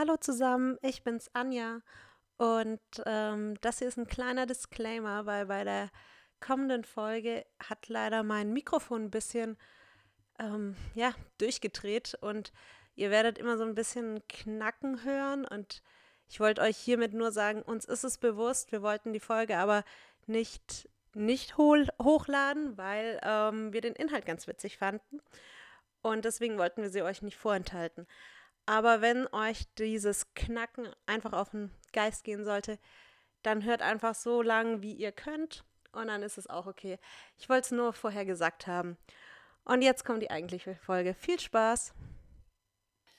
Hallo zusammen, ich bin's Anja. Und ähm, das hier ist ein kleiner Disclaimer, weil bei der kommenden Folge hat leider mein Mikrofon ein bisschen ähm, ja, durchgedreht. Und ihr werdet immer so ein bisschen Knacken hören. Und ich wollte euch hiermit nur sagen, uns ist es bewusst, wir wollten die Folge aber nicht, nicht hochladen, weil ähm, wir den Inhalt ganz witzig fanden. Und deswegen wollten wir sie euch nicht vorenthalten. Aber wenn euch dieses Knacken einfach auf den Geist gehen sollte, dann hört einfach so lang, wie ihr könnt. Und dann ist es auch okay. Ich wollte es nur vorher gesagt haben. Und jetzt kommt die eigentliche Folge. Viel Spaß!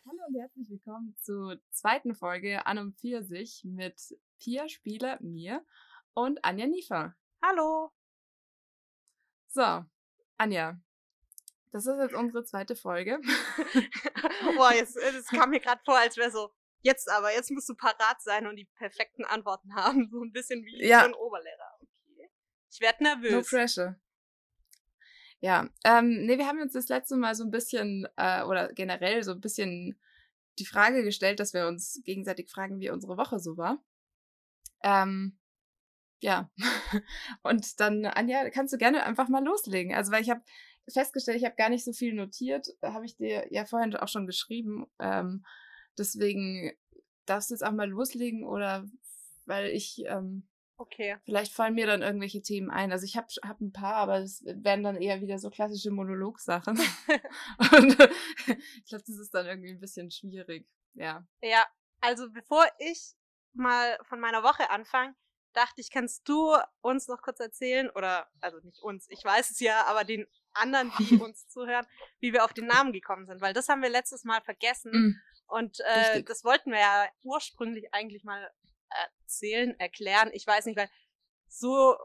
Hallo und herzlich willkommen zur zweiten Folge An und Pfirsich mit Pia Spieler, mir und Anja Niefer. Hallo! So, Anja, das ist jetzt unsere zweite Folge. Boah, jetzt, es kam mir gerade vor, als wäre so, jetzt aber, jetzt musst du parat sein und die perfekten Antworten haben. So ein bisschen wie ja. ein Oberlehrer. Okay. Ich werde nervös. No pressure. Ja, ähm, nee, wir haben uns das letzte Mal so ein bisschen, äh, oder generell so ein bisschen die Frage gestellt, dass wir uns gegenseitig fragen, wie unsere Woche so war. Ähm, ja. und dann, Anja, kannst du gerne einfach mal loslegen. Also, weil ich habe festgestellt, ich habe gar nicht so viel notiert, habe ich dir ja vorhin auch schon geschrieben. Ähm, deswegen darfst du jetzt auch mal loslegen oder weil ich ähm, Okay. Vielleicht fallen mir dann irgendwelche Themen ein. Also ich habe hab ein paar, aber es werden dann eher wieder so klassische Monologsachen. Und ich glaube, das ist dann irgendwie ein bisschen schwierig. Ja. Ja, also bevor ich mal von meiner Woche anfange, dachte ich, kannst du uns noch kurz erzählen, oder, also nicht uns, ich weiß es ja, aber den anderen, die uns zuhören, wie wir auf den Namen gekommen sind, weil das haben wir letztes Mal vergessen. Mm, und äh, das wollten wir ja ursprünglich eigentlich mal erzählen, erklären. Ich weiß nicht, weil so,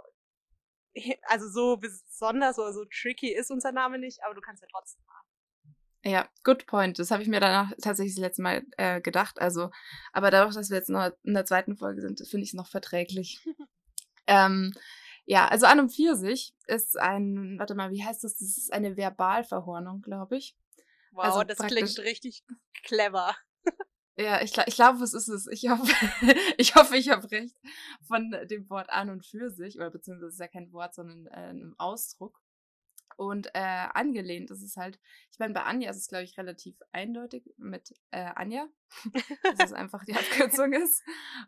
also so besonders oder so tricky ist unser Name nicht, aber du kannst ja trotzdem machen. Ja, good point. Das habe ich mir danach tatsächlich das letzte Mal äh, gedacht. Also, aber dadurch, dass wir jetzt noch in der zweiten Folge sind, finde ich es noch verträglich. ähm, ja, also an und für sich ist ein, warte mal, wie heißt das? Das ist eine Verbalverhornung, glaube ich. Wow, also das klingt richtig clever. Ja, ich, ich glaube, es ist es. Ich hoffe, ich hoffe, ich habe recht von dem Wort an und für sich, oder beziehungsweise es ist ja kein Wort, sondern äh, ein Ausdruck. Und äh, angelehnt ist es halt, ich meine, bei Anja ist es, glaube ich, relativ eindeutig mit äh, Anja, dass es einfach die Abkürzung ist.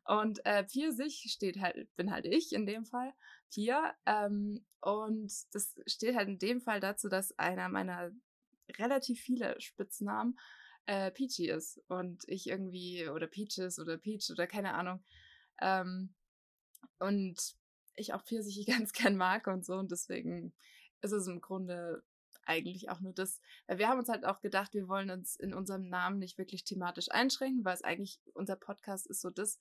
Und äh, Pfirsich steht halt, bin halt ich in dem Fall, Pia. Ähm, und das steht halt in dem Fall dazu, dass einer meiner relativ viele Spitznamen äh, Peachy ist und ich irgendwie, oder Peaches oder Peach oder keine Ahnung. Ähm, und ich auch Pfirsiche ganz gern mag und so und deswegen ist es im Grunde eigentlich auch nur das, wir haben uns halt auch gedacht, wir wollen uns in unserem Namen nicht wirklich thematisch einschränken, weil es eigentlich, unser Podcast ist so das,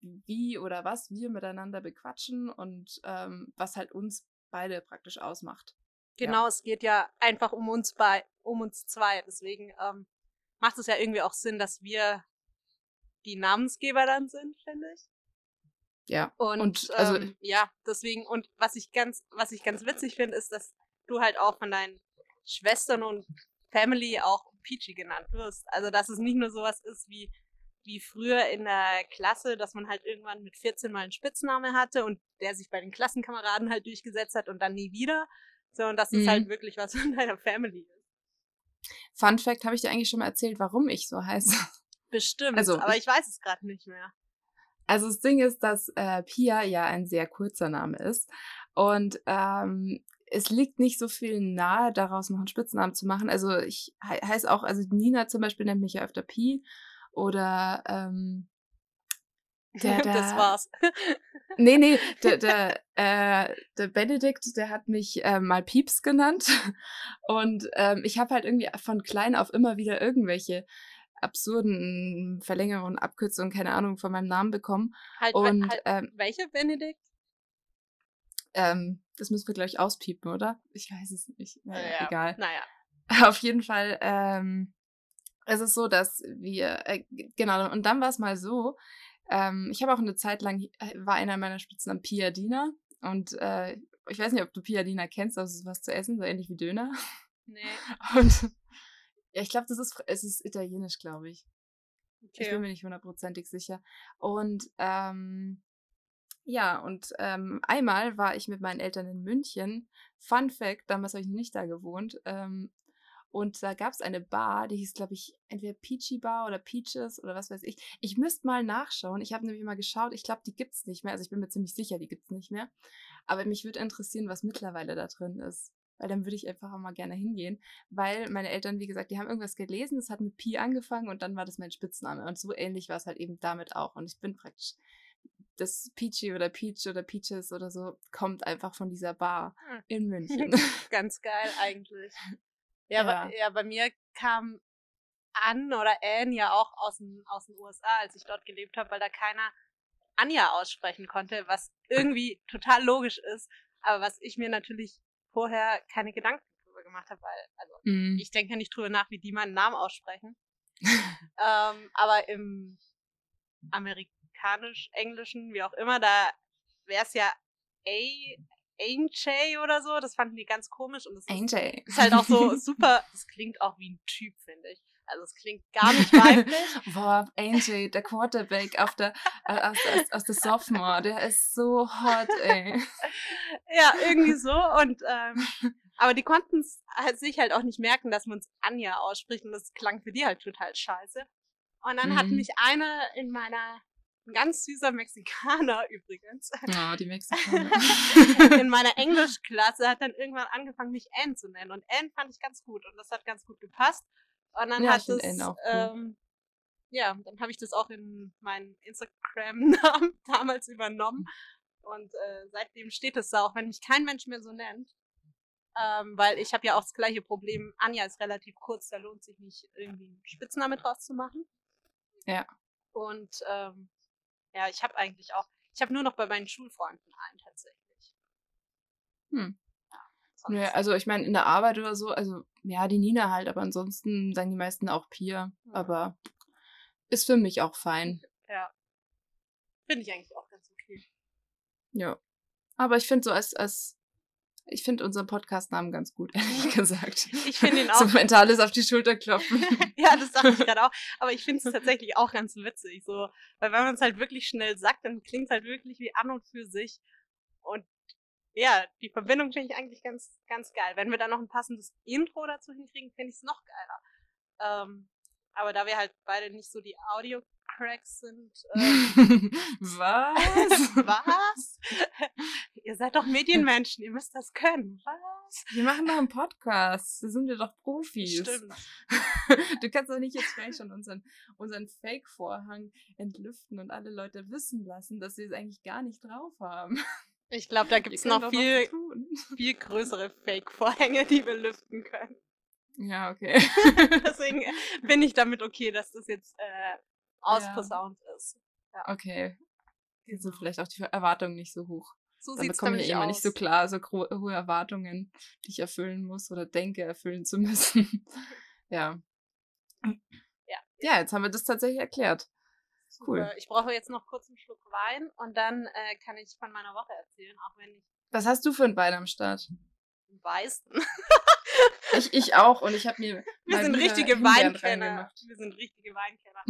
wie oder was wir miteinander bequatschen und ähm, was halt uns beide praktisch ausmacht. Genau, ja. es geht ja einfach um uns bei, um uns zwei. Deswegen ähm, macht es ja irgendwie auch Sinn, dass wir die Namensgeber dann sind, finde ich. Ja. Und, und also, ähm, ja, deswegen, und was ich ganz, was ich ganz witzig finde, ist, dass du halt auch von deinen Schwestern und Family auch Peachy genannt wirst. Also, dass es nicht nur sowas ist wie, wie früher in der Klasse, dass man halt irgendwann mit 14 mal einen Spitzname hatte und der sich bei den Klassenkameraden halt durchgesetzt hat und dann nie wieder, sondern dass es halt mhm. wirklich was von deiner Family ist. Fun Fact, habe ich dir eigentlich schon mal erzählt, warum ich so heiße? Bestimmt, also, aber ich, ich weiß es gerade nicht mehr. Also das Ding ist, dass äh, Pia ja ein sehr kurzer Name ist und ähm, es liegt nicht so viel nahe, daraus noch einen Spitznamen zu machen. Also ich he heiße auch, also Nina zum Beispiel nennt mich ja öfter Pi oder ähm, der, der, das war's. nee, nee, der, der, äh, der Benedikt, der hat mich äh, mal Pieps genannt. Und ähm, ich habe halt irgendwie von klein auf immer wieder irgendwelche absurden Verlängerungen, Abkürzungen, keine Ahnung, von meinem Namen bekommen. Halt, und, halt, ähm, welche Benedikt? Ähm, das müssen wir, glaube ich, auspiepen, oder? Ich weiß es nicht. Naja, ja, egal. Naja. Auf jeden Fall, ähm, es ist so, dass wir, äh, genau, und dann war es mal so, ähm, ich habe auch eine Zeit lang, äh, war einer meiner Spitznamen Piadina. Und äh, ich weiß nicht, ob du Piadina kennst, aber es ist was zu essen, so ähnlich wie Döner. Nee. Und ja, ich glaube, das ist, es ist italienisch, glaube ich. Okay. Ich bin mir nicht hundertprozentig sicher. Und ähm, ja, und ähm, einmal war ich mit meinen Eltern in München. Fun Fact, damals habe ich nicht da gewohnt. Ähm, und da gab es eine Bar, die hieß, glaube ich, entweder Peachy Bar oder Peaches oder was weiß ich. Ich müsste mal nachschauen. Ich habe nämlich mal geschaut. Ich glaube, die gibt es nicht mehr. Also ich bin mir ziemlich sicher, die gibt es nicht mehr. Aber mich würde interessieren, was mittlerweile da drin ist. Weil dann würde ich einfach auch mal gerne hingehen. Weil meine Eltern, wie gesagt, die haben irgendwas gelesen. Das hat mit Pi angefangen und dann war das mein Spitzname. Und so ähnlich war es halt eben damit auch. Und ich bin praktisch das Peachy oder Peach oder Peaches oder so kommt einfach von dieser Bar hm. in München. Ganz geil eigentlich. Ja, ja. Bei, ja, bei mir kam Anne oder Anne ja auch aus den, aus den USA, als ich dort gelebt habe, weil da keiner Anja aussprechen konnte, was irgendwie total logisch ist, aber was ich mir natürlich vorher keine Gedanken drüber gemacht habe, weil, also mm. ich denke ja nicht drüber nach, wie die meinen Namen aussprechen. ähm, aber im amerikanisch-englischen, wie auch immer, da wäre es ja A, AJ oder so. Das fanden die ganz komisch und das ist, ist, halt auch so super. Das klingt auch wie ein Typ, finde ich. Also es klingt gar nicht weiblich. Boah, AJ, der Quarterback auf der, äh, aus, aus, aus der Sophomore, der ist so hot, ey. ja, irgendwie so. Und ähm, aber die konnten es halt sich halt auch nicht merken, dass man es Anja ausspricht und das klang für die halt total scheiße. Und dann mhm. hat mich eine in meiner ein ganz süßer Mexikaner übrigens. Ja, die Mexikaner. in meiner Englischklasse hat dann irgendwann angefangen, mich Anne zu nennen. Und Anne fand ich ganz gut und das hat ganz gut gepasst. Und dann ja, hat es, cool. ähm, ja, dann habe ich das auch in meinen Instagram-Namen damals übernommen. Und äh, seitdem steht es da, auch wenn mich kein Mensch mehr so nennt. Ähm, weil ich habe ja auch das gleiche Problem. Anja ist relativ kurz, da lohnt sich nicht irgendwie einen Spitzname draus zu machen. Ja. Und ähm, ja, ich habe eigentlich auch, ich habe nur noch bei meinen Schulfreunden einen tatsächlich. Hm. Ja also ich meine, in der Arbeit oder so, also ja, die Nina halt, aber ansonsten sagen die meisten auch Pia. Mhm. Aber ist für mich auch fein. Ja. Finde ich eigentlich auch ganz okay. Ja. Aber ich finde so als, als ich finde unseren Podcast-Namen ganz gut, ehrlich gesagt. Ich finde ihn auch. So mentales auf die Schulter klopfen. ja, das dachte ich gerade auch. Aber ich finde es tatsächlich auch ganz witzig. So, weil wenn man es halt wirklich schnell sagt, dann klingt es halt wirklich wie an und für sich. Ja, die Verbindung finde ich eigentlich ganz, ganz geil. Wenn wir dann noch ein passendes Intro dazu hinkriegen, finde ich es noch geiler. Ähm, aber da wir halt beide nicht so die Audio Cracks sind. Ähm, Was? Was? ihr seid doch Medienmenschen, ihr müsst das können. Was? Wir machen doch einen Podcast. Da sind wir doch Profis. Stimmt. Du kannst doch nicht jetzt gleich schon unseren, unseren Fake-Vorhang entlüften und alle Leute wissen lassen, dass sie es eigentlich gar nicht drauf haben. Ich glaube, da gibt es noch viel, viel größere Fake-Vorhänge, die wir lüften können. Ja, okay. Deswegen bin ich damit okay, dass das jetzt äh, ausposaunt ja. ist. Ja. Okay. Jetzt sind genau. vielleicht auch die Erwartungen nicht so hoch. So Damit komme ich immer nicht so klar, so hohe Erwartungen, die ich erfüllen muss oder denke, erfüllen zu müssen. ja. Ja. Ja, jetzt haben wir das tatsächlich erklärt. Cool. Ich brauche jetzt noch kurz einen Schluck Wein und dann äh, kann ich von meiner Woche erzählen, auch wenn ich. Was hast du für ein Wein am Start? Weißen. Ich, ich auch und ich habe mir. Wir sind richtige Weinkenner. Wir sind richtige Weinkenner.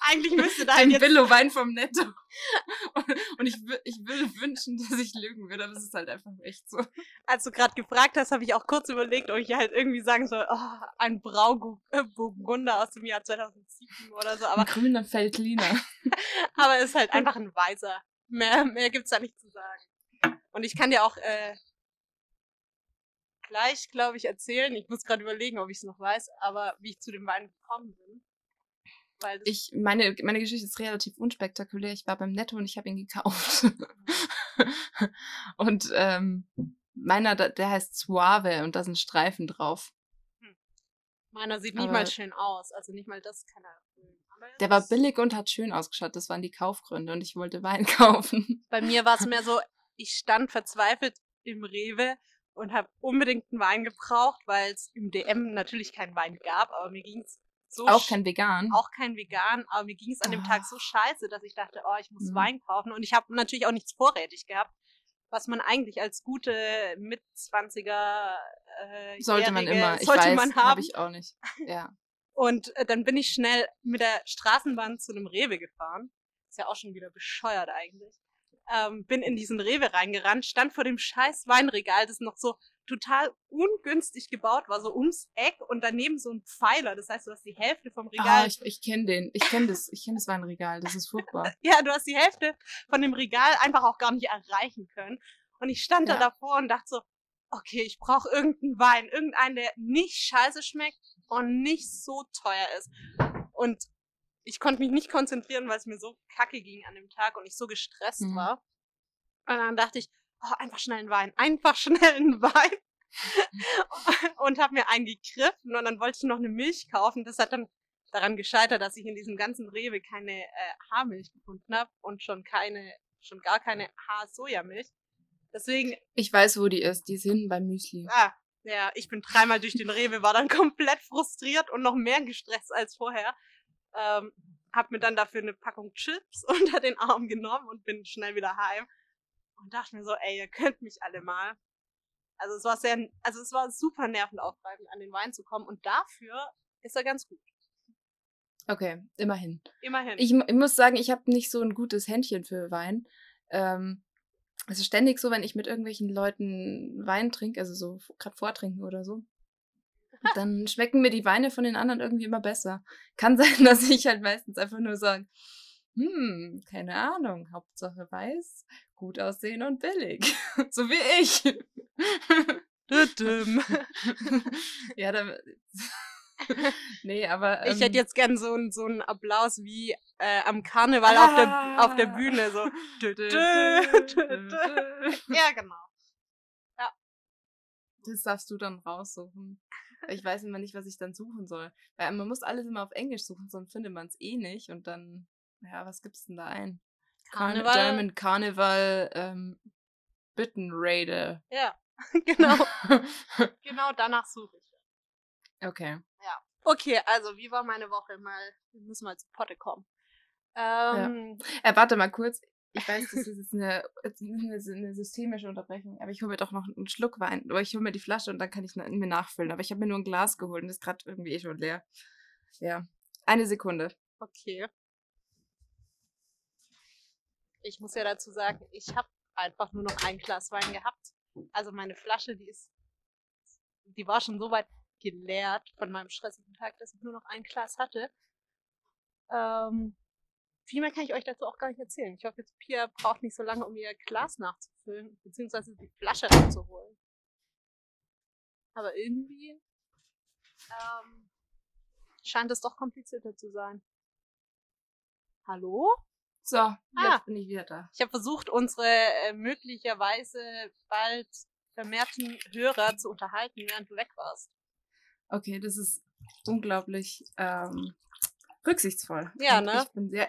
Eigentlich müsste da ein jetzt. Billo-Wein vom Netto. Und ich, ich würde wünschen, dass ich lügen würde, aber es ist halt einfach echt so. Als du gerade gefragt hast, habe ich auch kurz überlegt, ob ich halt irgendwie sagen soll, oh, ein Brauburgunder aus dem Jahr 2007 oder so. Aber ein grüner Feldliner. aber es ist halt einfach ein weißer. Mehr, mehr gibt's da nicht zu sagen. Und ich kann dir auch äh, gleich, glaube ich, erzählen. Ich muss gerade überlegen, ob ich es noch weiß, aber wie ich zu dem Wein gekommen bin. Weil ich, meine, meine Geschichte ist relativ unspektakulär. Ich war beim Netto und ich habe ihn gekauft. und ähm, meiner, der heißt Suave und da sind Streifen drauf. Hm. Meiner sieht nicht mal schön aus. Also nicht mal das kann er. Der war billig und hat schön ausgeschaut. Das waren die Kaufgründe und ich wollte Wein kaufen. Bei mir war es mehr so, ich stand verzweifelt im Rewe und habe unbedingt einen Wein gebraucht, weil es im DM natürlich keinen Wein gab, aber mir ging es so auch kein vegan. Auch kein vegan, aber mir ging es an dem oh. Tag so ah. scheiße, dass ich dachte, oh, ich muss mhm. Wein kaufen und ich habe natürlich auch nichts vorrätig gehabt, was man eigentlich als gute Mitzwanziger äh, sollte man immer. Ich sollte weiß, man haben. Hab ich auch nicht. Ja. Und äh, dann bin ich schnell mit der Straßenbahn zu einem Rewe gefahren. Ist ja auch schon wieder bescheuert eigentlich. Ähm, bin in diesen Rewe reingerannt, stand vor dem scheiß Weinregal, das noch so total ungünstig gebaut war, so ums Eck und daneben so ein Pfeiler. Das heißt, du hast die Hälfte vom Regal. Ah, ich, ich kenne den. Ich kenne das. Ich kenne das Weinregal. Das ist furchtbar. ja, du hast die Hälfte von dem Regal einfach auch gar nicht erreichen können. Und ich stand ja. da davor und dachte so, okay, ich brauche irgendeinen Wein, irgendeinen, der nicht scheiße schmeckt und nicht so teuer ist. Und ich konnte mich nicht konzentrieren, weil es mir so kacke ging an dem Tag und ich so gestresst mhm. war. Und dann dachte ich, oh, einfach schnell einen Wein, einfach schnell einen Wein. und habe mir einen gegriffen und dann wollte ich noch eine Milch kaufen. Das hat dann daran gescheitert, dass ich in diesem ganzen Rewe keine äh, Haarmilch gefunden habe und schon keine, schon gar keine Haar-Sojamilch. Deswegen. Ich weiß, wo die ist. Die ist hinten beim Müsli. Ah, ja, ich bin dreimal durch den Rewe, war dann komplett frustriert und noch mehr gestresst als vorher. Ähm, hab mir dann dafür eine Packung Chips unter den Arm genommen und bin schnell wieder heim und dachte mir so, ey, ihr könnt mich alle mal. Also es war sehr, also es war super nervenaufreibend, an den Wein zu kommen und dafür ist er ganz gut. Okay, immerhin. Immerhin. Ich, ich muss sagen, ich habe nicht so ein gutes Händchen für Wein. Ähm, es ist ständig so, wenn ich mit irgendwelchen Leuten Wein trinke, also so gerade vortrinken oder so, dann schmecken mir die Weine von den anderen irgendwie immer besser. Kann sein, dass ich halt meistens einfach nur sage, hm, keine Ahnung, Hauptsache weiß, gut aussehen und billig. so wie ich. ja, dann. nee, aber. Ähm, ich hätte ähm jetzt gern so einen so Applaus wie äh, am Karneval ah. auf, der, auf der Bühne. So. ja, genau. Ja. Das darfst du dann raussuchen. Ich weiß immer nicht, was ich dann suchen soll. Weil man muss alles immer auf Englisch suchen, sonst findet man es eh nicht. Und dann, ja, was gibt's denn da ein? Karneval. German Carnival ähm, Bittenraider. Ja, genau. genau danach suche ich. Okay. Ja. Okay, also wie war meine Woche? Mal, wir müssen mal zu Potte kommen. Ähm, ja. äh, warte mal kurz. Ich weiß, das ist jetzt eine, eine, systemische Unterbrechung, aber ich hole mir doch noch einen Schluck Wein. Oder ich hole mir die Flasche und dann kann ich mir nachfüllen. Aber ich habe mir nur ein Glas geholt und ist gerade irgendwie eh schon leer. Ja. Eine Sekunde. Okay. Ich muss ja dazu sagen, ich habe einfach nur noch ein Glas Wein gehabt. Also meine Flasche, die ist, die war schon so weit geleert von meinem stressigen Tag, dass ich nur noch ein Glas hatte. Ähm, viel mehr kann ich euch dazu auch gar nicht erzählen. Ich hoffe, jetzt Pia braucht nicht so lange, um ihr Glas nachzufüllen, beziehungsweise die Flasche abzuholen. Aber irgendwie ähm, scheint es doch komplizierter zu sein. Hallo? So, ah, jetzt bin ich wieder da. Ich habe versucht, unsere äh, möglicherweise bald vermehrten Hörer zu unterhalten, während du weg warst. Okay, das ist unglaublich ähm, rücksichtsvoll. Ja, Und ne? Ich bin sehr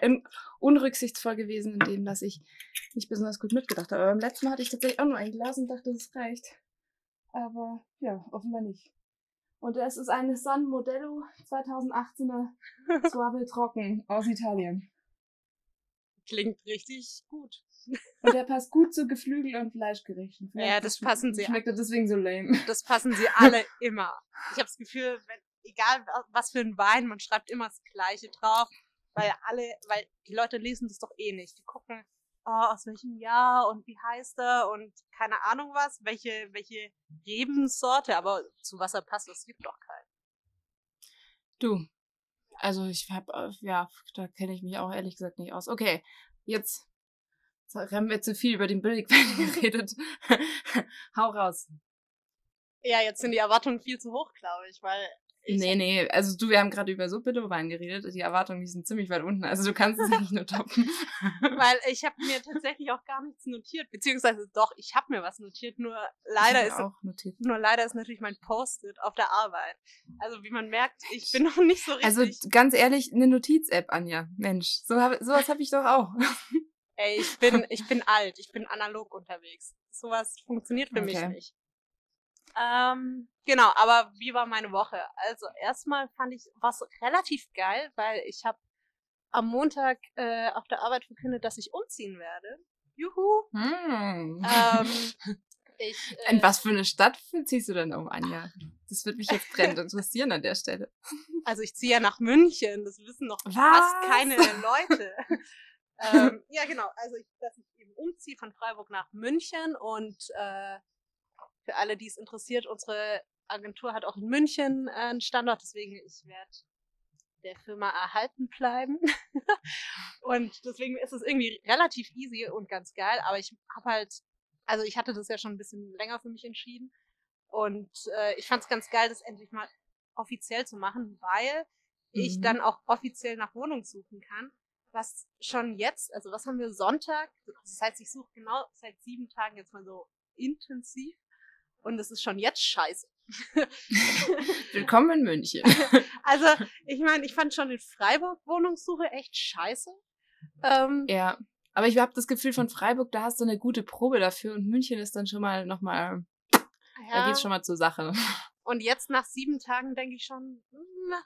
unrücksichtsvoll gewesen, indem dass ich nicht besonders gut mitgedacht habe. Aber beim letzten Mal hatte ich tatsächlich auch nur ein Glas und dachte, das reicht. Aber ja, offenbar nicht. Und es ist eine San Modello 2018er Suave Trocken aus Italien. Klingt richtig gut. Und der passt gut zu Geflügel und Fleischgerichten. Vielleicht ja, das passen sie. Schmeckt er deswegen so lame. Das passen sie alle immer. Ich habe das Gefühl, wenn, egal was für ein Wein, man schreibt immer das Gleiche drauf, weil alle, weil die Leute lesen das doch eh nicht. Die gucken, oh, aus welchem Jahr und wie heißt er und keine Ahnung was, welche, welche Rebensorte, aber zu was er passt, das gibt doch keinen. Du, also ich habe, äh, ja, da kenne ich mich auch ehrlich gesagt nicht aus. Okay, jetzt haben wir zu viel über den Billigwein geredet. Hau raus. Ja, jetzt sind die Erwartungen viel zu hoch, glaube ich, weil Nee, nee, also du, wir haben gerade über so Billowein geredet. Die Erwartungen, die sind ziemlich weit unten. Also du kannst es nicht nur toppen. Weil ich habe mir tatsächlich auch gar nichts notiert. Beziehungsweise doch, ich habe mir was notiert, nur leider ist auch notiert. nur leider ist natürlich mein Post-it auf der Arbeit. Also wie man merkt, ich bin noch nicht so also richtig. Also ganz ehrlich, eine Notiz-App, Anja. Mensch, so hab, sowas habe ich doch auch. Ey, ich bin, ich bin alt, ich bin analog unterwegs. Sowas funktioniert für okay. mich nicht. Ähm, genau, aber wie war meine Woche? Also erstmal fand ich was relativ geil, weil ich habe am Montag äh, auf der Arbeit verkündet, dass ich umziehen werde. Juhu! Hm. Ähm, ich, äh, In was für eine Stadt ziehst du denn um, Anja? Das würde mich jetzt brennend interessieren an der Stelle. Also ich ziehe ja nach München, das wissen noch Was? fast keine Leute. ähm, ja, genau. Also ich, dass ich eben umziehe von Freiburg nach München und äh, für alle, die es interessiert, unsere Agentur hat auch in München äh, einen Standort, deswegen ich werde der Firma erhalten bleiben. und deswegen ist es irgendwie relativ easy und ganz geil, aber ich habe halt, also ich hatte das ja schon ein bisschen länger für mich entschieden und äh, ich fand es ganz geil, das endlich mal offiziell zu machen, weil mhm. ich dann auch offiziell nach Wohnung suchen kann. Was schon jetzt, also was haben wir Sonntag? Das heißt, ich suche genau seit sieben Tagen jetzt mal so intensiv und es ist schon jetzt scheiße. Willkommen in München. Also, ich meine, ich fand schon in Freiburg Wohnungssuche echt scheiße. Ähm, ja, aber ich habe das Gefühl, von Freiburg, da hast du eine gute Probe dafür und München ist dann schon mal nochmal, ja. da geht's schon mal zur Sache. Und jetzt nach sieben Tagen denke ich schon, mh, hm,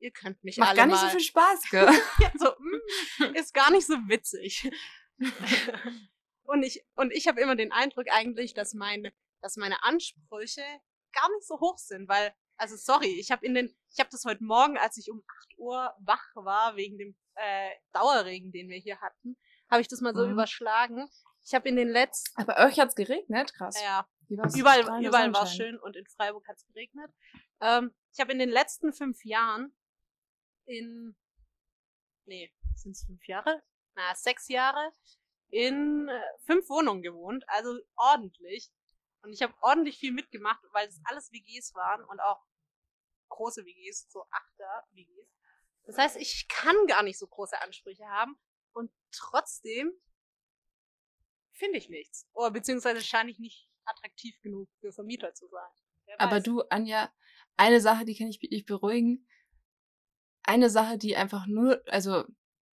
ihr könnt mich Macht alle gar nicht mal. so viel Spaß, gell? ja, so, mh, hm, ist gar nicht so witzig. und ich, und ich habe immer den Eindruck eigentlich, dass meine, dass meine Ansprüche gar nicht so hoch sind, weil, also sorry, ich habe in den, ich habe das heute Morgen, als ich um 8 Uhr wach war, wegen dem äh, Dauerregen, den wir hier hatten, habe ich das mal so mhm. überschlagen. Ich habe in den letzten. Aber euch hat's geregnet, krass. Ja. Überall, überall war es schön und in Freiburg hat's geregnet. Ähm, ich habe in den letzten fünf Jahren in, nee, sind es fünf Jahre? Na, sechs Jahre in äh, fünf Wohnungen gewohnt, also ordentlich. Und ich habe ordentlich viel mitgemacht, weil es alles WGs waren und auch große WGs, so Achter WGs. Das heißt, ich kann gar nicht so große Ansprüche haben und trotzdem finde ich nichts. Oder beziehungsweise scheine ich nicht attraktiv genug für Vermieter zu sein. Aber du, Anja, eine Sache, die kann ich dich beruhigen. Eine Sache, die einfach nur, also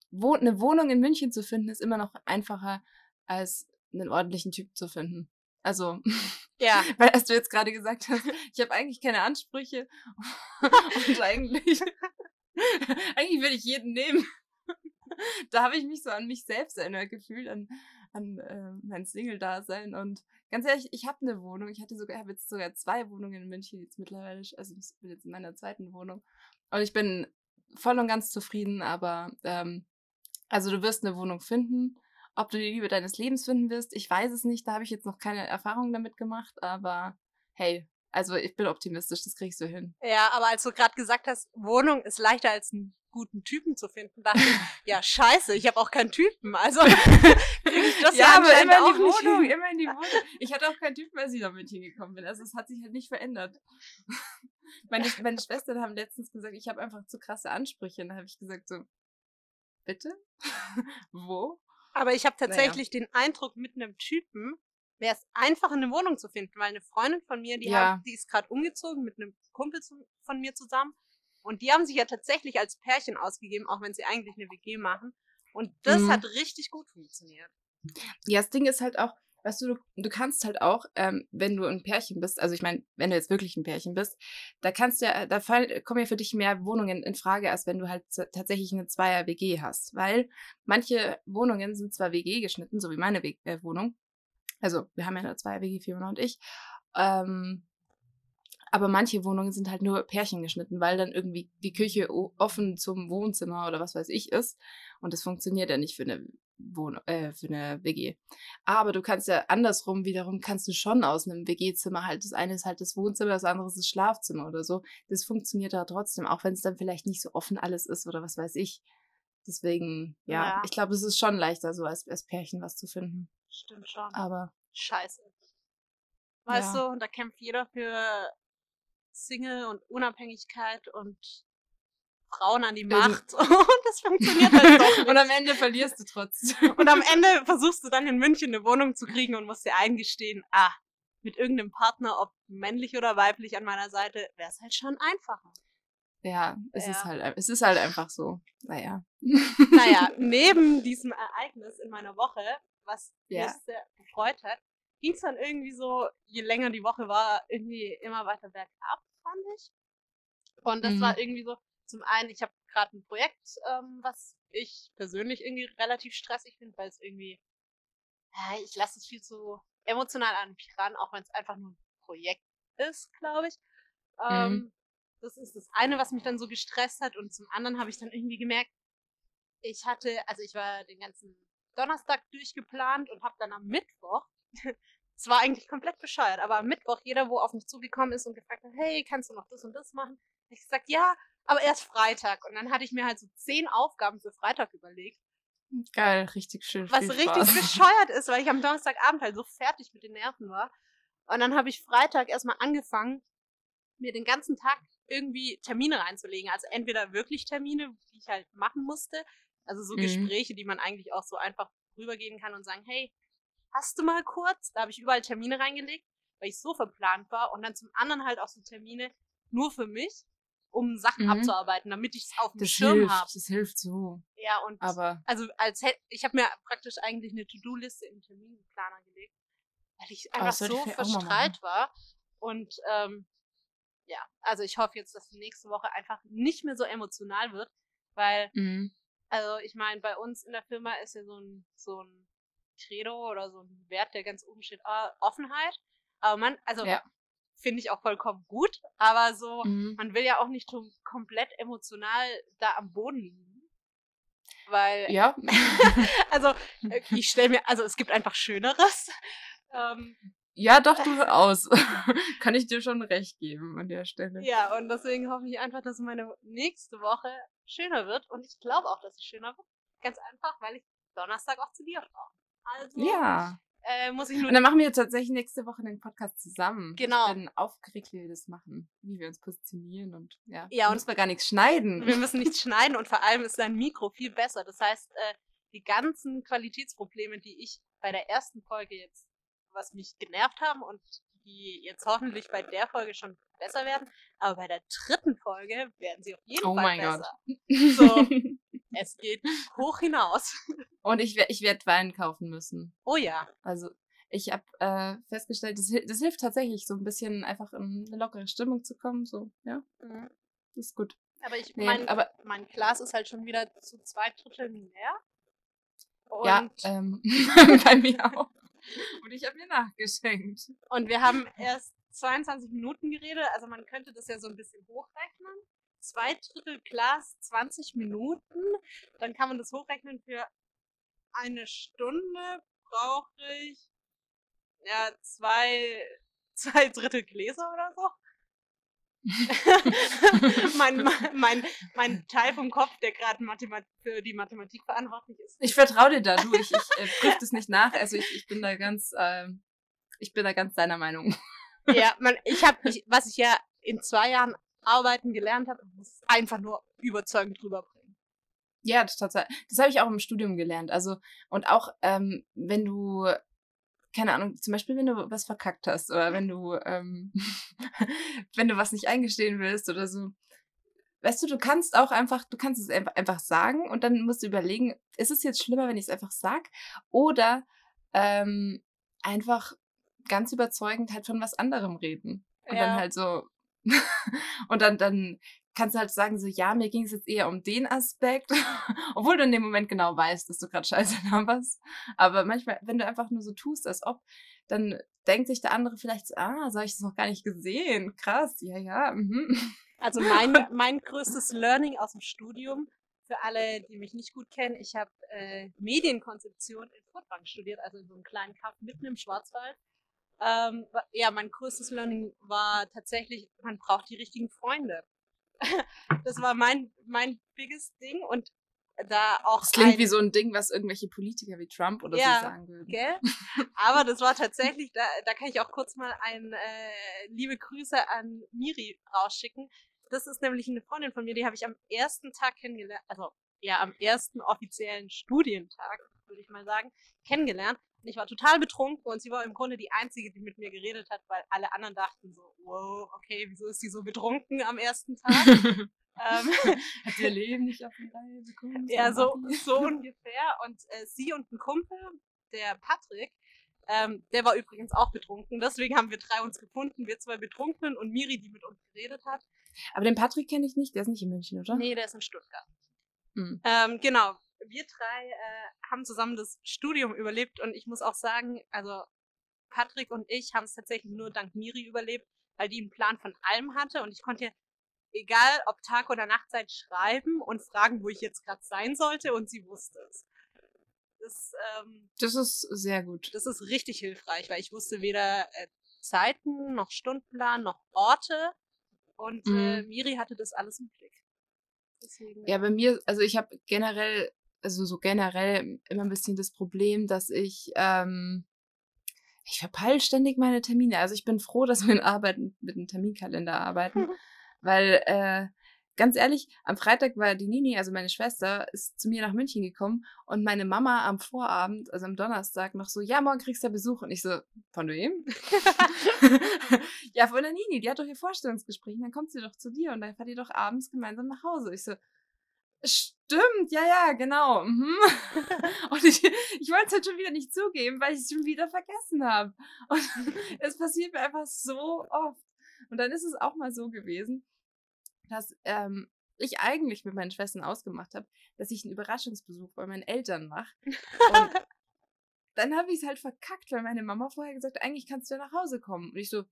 wo, eine Wohnung in München zu finden, ist immer noch einfacher, als einen ordentlichen Typ zu finden. Also, ja. weil als du jetzt gerade gesagt hast, ich habe eigentlich keine Ansprüche und eigentlich, eigentlich würde ich jeden nehmen. da habe ich mich so an mich selbst erinnert gefühlt, an, an äh, mein Single-Dasein. Und ganz ehrlich, ich habe eine Wohnung. Ich hatte sogar, habe jetzt sogar zwei Wohnungen in München jetzt mittlerweile. Also ich bin jetzt in meiner zweiten Wohnung. Und ich bin voll und ganz zufrieden, aber ähm, also du wirst eine Wohnung finden ob du die Liebe deines Lebens finden wirst, ich weiß es nicht. Da habe ich jetzt noch keine Erfahrung damit gemacht, aber hey, also ich bin optimistisch, das kriegst du hin. Ja, aber als du gerade gesagt hast, Wohnung ist leichter als einen guten Typen zu finden, dachte ich, ja scheiße, ich habe auch keinen Typen, also kriege ich das ja, ja aber immer in die Wohnung, hin. immer in die Wohnung. Ich hatte auch keinen Typen, als ich da mit hingekommen bin, also es hat sich halt nicht verändert. meine, meine Schwestern haben letztens gesagt, ich habe einfach zu krasse Ansprüche, und da habe ich gesagt so, bitte? Wo? Aber ich habe tatsächlich naja. den Eindruck, mit einem Typen wäre es einfach, eine Wohnung zu finden, weil eine Freundin von mir, die, ja. hat, die ist gerade umgezogen mit einem Kumpel zu, von mir zusammen. Und die haben sich ja tatsächlich als Pärchen ausgegeben, auch wenn sie eigentlich eine WG machen. Und das mhm. hat richtig gut funktioniert. Ja, das Ding ist halt auch, weißt du, du, du kannst halt auch, ähm, wenn du ein Pärchen bist, also ich meine, wenn du jetzt wirklich ein Pärchen bist, da kannst ja, da fall, kommen ja für dich mehr Wohnungen in Frage, als wenn du halt tatsächlich eine Zweier-WG hast. Weil manche Wohnungen sind zwar WG geschnitten, so wie meine w äh, Wohnung. Also, wir haben ja eine Zweier-WG, Fiona und ich. Ähm, aber manche Wohnungen sind halt nur Pärchen geschnitten, weil dann irgendwie die Küche offen zum Wohnzimmer oder was weiß ich ist. Und das funktioniert ja nicht für eine Wohn äh, für eine WG. Aber du kannst ja andersrum wiederum kannst du schon aus einem WG-Zimmer halt, das eine ist halt das Wohnzimmer, das andere ist das Schlafzimmer oder so. Das funktioniert da trotzdem, auch wenn es dann vielleicht nicht so offen alles ist oder was weiß ich. Deswegen, ja, ja. ich glaube, es ist schon leichter, so als, als Pärchen was zu finden. Stimmt schon. Aber. Scheiße. Weißt ja. du, da kämpft jeder für Single und Unabhängigkeit und Frauen an die Macht und das funktioniert halt doch nicht. Und am Ende verlierst du trotzdem. Und am Ende versuchst du dann in München eine Wohnung zu kriegen und musst dir eingestehen, ah, mit irgendeinem Partner, ob männlich oder weiblich an meiner Seite, wäre es halt schon einfacher. Ja, es ja. ist halt, es ist halt einfach so. Naja. Naja, neben diesem Ereignis in meiner Woche, was ja. mich sehr gefreut hat, ging es dann irgendwie so, je länger die Woche war, irgendwie immer weiter bergab, fand ich. Und das mhm. war irgendwie so, zum einen, ich habe gerade ein Projekt, ähm, was ich persönlich irgendwie relativ stressig finde, weil es irgendwie, äh, ich lasse es viel zu emotional an mich ran, auch wenn es einfach nur ein Projekt ist, glaube ich. Ähm, mhm. Das ist das eine, was mich dann so gestresst hat. Und zum anderen habe ich dann irgendwie gemerkt, ich hatte, also ich war den ganzen Donnerstag durchgeplant und habe dann am Mittwoch, es war eigentlich komplett bescheuert, aber am Mittwoch jeder, wo auf mich zugekommen ist und gefragt hat, hey, kannst du noch das und das machen? Ich gesagt, ja, aber erst Freitag. Und dann hatte ich mir halt so zehn Aufgaben für Freitag überlegt. Geil, richtig schön. Was richtig bescheuert ist, weil ich am Donnerstagabend halt so fertig mit den Nerven war. Und dann habe ich Freitag erstmal angefangen, mir den ganzen Tag irgendwie Termine reinzulegen. Also entweder wirklich Termine, die ich halt machen musste, also so mhm. Gespräche, die man eigentlich auch so einfach rübergehen kann und sagen, hey, hast du mal kurz? Da habe ich überall Termine reingelegt, weil ich so verplant war. Und dann zum anderen halt auch so Termine nur für mich, um Sachen mhm. abzuarbeiten, damit ich es auf dem das Schirm habe. Das hilft so. Ja, und aber also als hätte ich habe mir praktisch eigentlich eine To-Do-Liste im Terminplaner gelegt, weil ich einfach so verstrahlt war. Und ähm, ja, also ich hoffe jetzt, dass die nächste Woche einfach nicht mehr so emotional wird, weil, mhm. also ich meine, bei uns in der Firma ist ja so ein, so ein Credo oder so ein Wert, der ganz oben steht, ah, Offenheit. Aber man, also ja. Finde ich auch vollkommen gut, aber so, mhm. man will ja auch nicht so komplett emotional da am Boden liegen. Weil, ja. also äh, ich stelle mir, also es gibt einfach Schöneres. Ähm, ja, doch, durchaus. Kann ich dir schon recht geben an der Stelle. Ja, und deswegen hoffe ich einfach, dass meine nächste Woche schöner wird. Und ich glaube auch, dass sie schöner wird. Ganz einfach, weil ich Donnerstag auch zu dir fahre. Also ja. Äh, muss ich nur. Und dann machen wir tatsächlich nächste Woche den Podcast zusammen. Genau. Ich bin aufgeregt, wie wir das machen, wie wir uns positionieren und ja. Ja, und müssen wir gar nichts schneiden. Wir müssen nichts schneiden und vor allem ist dein Mikro viel besser. Das heißt, äh, die ganzen Qualitätsprobleme, die ich bei der ersten Folge jetzt was mich genervt haben und die jetzt hoffentlich bei der Folge schon besser werden. Aber bei der dritten Folge werden sie auf jeden oh Fall besser. So, es geht hoch hinaus. Und ich, ich werde Wein kaufen müssen. Oh ja. Also ich habe äh, festgestellt, das, das, hilft tatsächlich so ein bisschen einfach in eine lockere Stimmung zu kommen. So, ja. Mhm. Das ist gut. Aber ich nee, mein, aber mein Glas ist halt schon wieder zu zwei Dritteln leer. Und ja, ähm, bei mir auch. Und ich habe mir nachgeschenkt. Und wir haben erst 22 Minuten geredet, also man könnte das ja so ein bisschen hochrechnen. Zwei Drittel Glas, 20 Minuten. Dann kann man das hochrechnen für eine Stunde brauche ich ja zwei, zwei Drittel Gläser oder so. mein, mein, mein Teil vom Kopf, der gerade für die Mathematik verantwortlich ist. Ich vertraue dir da, du. Ich, ich äh, prüfe das nicht nach. Also ich, ich bin da ganz, äh, ich bin da ganz deiner Meinung. Ja, man, ich habe, was ich ja in zwei Jahren arbeiten gelernt habe, muss einfach nur überzeugend rüberbringen. Ja, das, das habe ich auch im Studium gelernt. Also und auch ähm, wenn du keine Ahnung, zum Beispiel, wenn du was verkackt hast oder wenn du, ähm, wenn du was nicht eingestehen willst oder so. Weißt du, du kannst auch einfach, du kannst es einfach sagen und dann musst du überlegen, ist es jetzt schlimmer, wenn ich es einfach sag oder ähm, einfach ganz überzeugend halt von was anderem reden. Und ja. dann halt so, und dann, dann kannst du halt sagen, so, ja, mir ging es jetzt eher um den Aspekt, obwohl du in dem Moment genau weißt, dass du gerade Scheiße laberst. Aber manchmal, wenn du einfach nur so tust, als ob, dann denkt sich der andere vielleicht so, ah, so habe ich das noch gar nicht gesehen. Krass, ja, ja. Mhm. Also mein, mein größtes Learning aus dem Studium, für alle, die mich nicht gut kennen, ich habe äh, Medienkonzeption in Furtwangen studiert, also in so einem kleinen Kaff mitten im Schwarzwald. Ähm, ja, mein größtes Learning war tatsächlich, man braucht die richtigen Freunde. das war mein, mein biggest Ding und da auch. Das klingt ein, wie so ein Ding, was irgendwelche Politiker wie Trump oder ja, so sagen würden. Gell? Aber das war tatsächlich, da, da kann ich auch kurz mal ein äh, liebe Grüße an Miri rausschicken. Das ist nämlich eine Freundin von mir, die habe ich am ersten Tag kennengelernt, also ja, am ersten offiziellen Studientag, würde ich mal sagen, kennengelernt. Und ich war total betrunken und sie war im Grunde die Einzige, die mit mir geredet hat, weil alle anderen dachten so, wow, okay, wieso ist sie so betrunken am ersten Tag? ähm, hat ihr Leben nicht auf die Reihe bekommen? Ja, so, so ungefähr. Und äh, sie und ein Kumpel, der Patrick, ähm, der war übrigens auch betrunken. Deswegen haben wir drei uns gefunden. Wir zwei Betrunkenen und Miri, die mit uns geredet hat. Aber den Patrick kenne ich nicht. Der ist nicht in München, oder? Nee, der ist in Stuttgart. Hm. Ähm, genau wir drei äh, haben zusammen das Studium überlebt und ich muss auch sagen, also Patrick und ich haben es tatsächlich nur dank Miri überlebt, weil die einen Plan von allem hatte und ich konnte egal ob Tag oder Nachtzeit schreiben und fragen, wo ich jetzt gerade sein sollte und sie wusste es. Das, ähm, das ist sehr gut. Das ist richtig hilfreich, weil ich wusste weder äh, Zeiten noch Stundenplan noch Orte und äh, mhm. äh, Miri hatte das alles im Blick. Deswegen, ja, bei mir, also ich habe generell, also so generell immer ein bisschen das Problem, dass ich, ähm, ich verpeile ständig meine Termine. Also ich bin froh, dass wir in Arbeit mit einem Terminkalender arbeiten, weil äh, ganz ehrlich, am Freitag war die Nini, also meine Schwester, ist zu mir nach München gekommen und meine Mama am Vorabend, also am Donnerstag, noch so, ja, morgen kriegst du Besuch. Und ich so, von wem? ja, von der Nini, die hat doch ihr Vorstellungsgespräch. Und dann kommt sie doch zu dir und dann fahrt ihr doch abends gemeinsam nach Hause. Ich so, Stimmt, ja, ja, genau. Mhm. Und ich, ich wollte es halt schon wieder nicht zugeben, weil ich es schon wieder vergessen habe. Und es passiert mir einfach so oft. Und dann ist es auch mal so gewesen, dass ähm, ich eigentlich mit meinen Schwestern ausgemacht habe, dass ich einen Überraschungsbesuch bei meinen Eltern mache. Dann habe ich es halt verkackt, weil meine Mama vorher gesagt hat, eigentlich kannst du ja nach Hause kommen. Und ich so,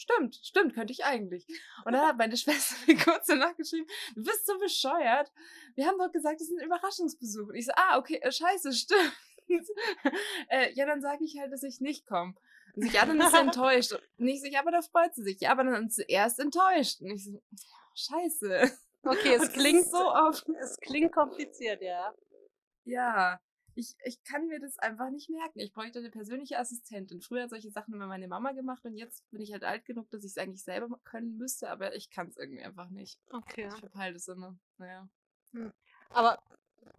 stimmt, stimmt, könnte ich eigentlich. Und dann hat meine Schwester mir kurz danach geschrieben, du bist so bescheuert. Wir haben doch gesagt, es ist ein Überraschungsbesuch. Und ich so, ah, okay, äh, scheiße, stimmt. äh, ja, dann sage ich halt, dass ich nicht komme. Und sie, ja, dann ist sie enttäuscht. Und ich so, ja, aber da freut sie sich. Ja, aber dann ist sie erst enttäuscht. Und ich so, scheiße. Okay, es klingt so oft. Es klingt kompliziert, ja. Ja. Ich, ich kann mir das einfach nicht merken. Ich bräuchte eine persönliche Assistentin. Früher hat solche Sachen immer meine Mama gemacht und jetzt bin ich halt alt genug, dass ich es eigentlich selber können müsste, aber ich kann es irgendwie einfach nicht. Okay. Ich verpeile das immer. Naja. Hm. Aber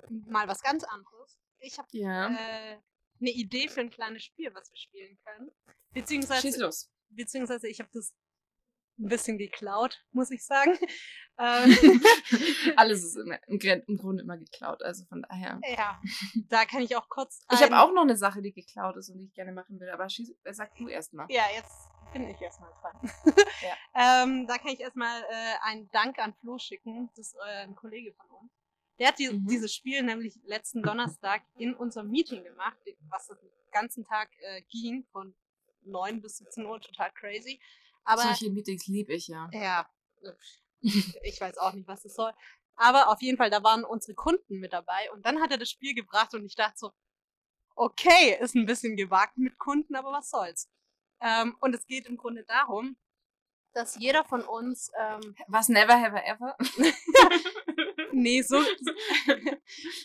mal was ganz anderes. Ich habe ja. äh, eine Idee für ein kleines Spiel, was wir spielen können. Beziehungsweise, Schieß los. Beziehungsweise ich habe das ein bisschen geklaut, muss ich sagen. Ähm, Alles ist im, im, Grunde immer geklaut, also von daher. Ja, da kann ich auch kurz. Ich habe auch noch eine Sache, die geklaut ist und die ich gerne machen will, aber schieß, äh, sag du erstmal. Ja, jetzt bin ich erstmal dran. ja. ähm, da kann ich erstmal äh, einen Dank an Flo schicken, das ist äh, ein Kollege von uns. Der hat die, mhm. dieses Spiel nämlich letzten Donnerstag in unserem Meeting gemacht, was den ganzen Tag äh, ging, von 9 bis 17 Uhr, total crazy. Aber, Solche Meetings liebe ich ja. Ja, ich weiß auch nicht, was das soll. Aber auf jeden Fall, da waren unsere Kunden mit dabei und dann hat er das Spiel gebracht und ich dachte so, okay, ist ein bisschen gewagt mit Kunden, aber was soll's. Ähm, und es geht im Grunde darum, dass jeder von uns. Ähm, was never have I ever? nee, so,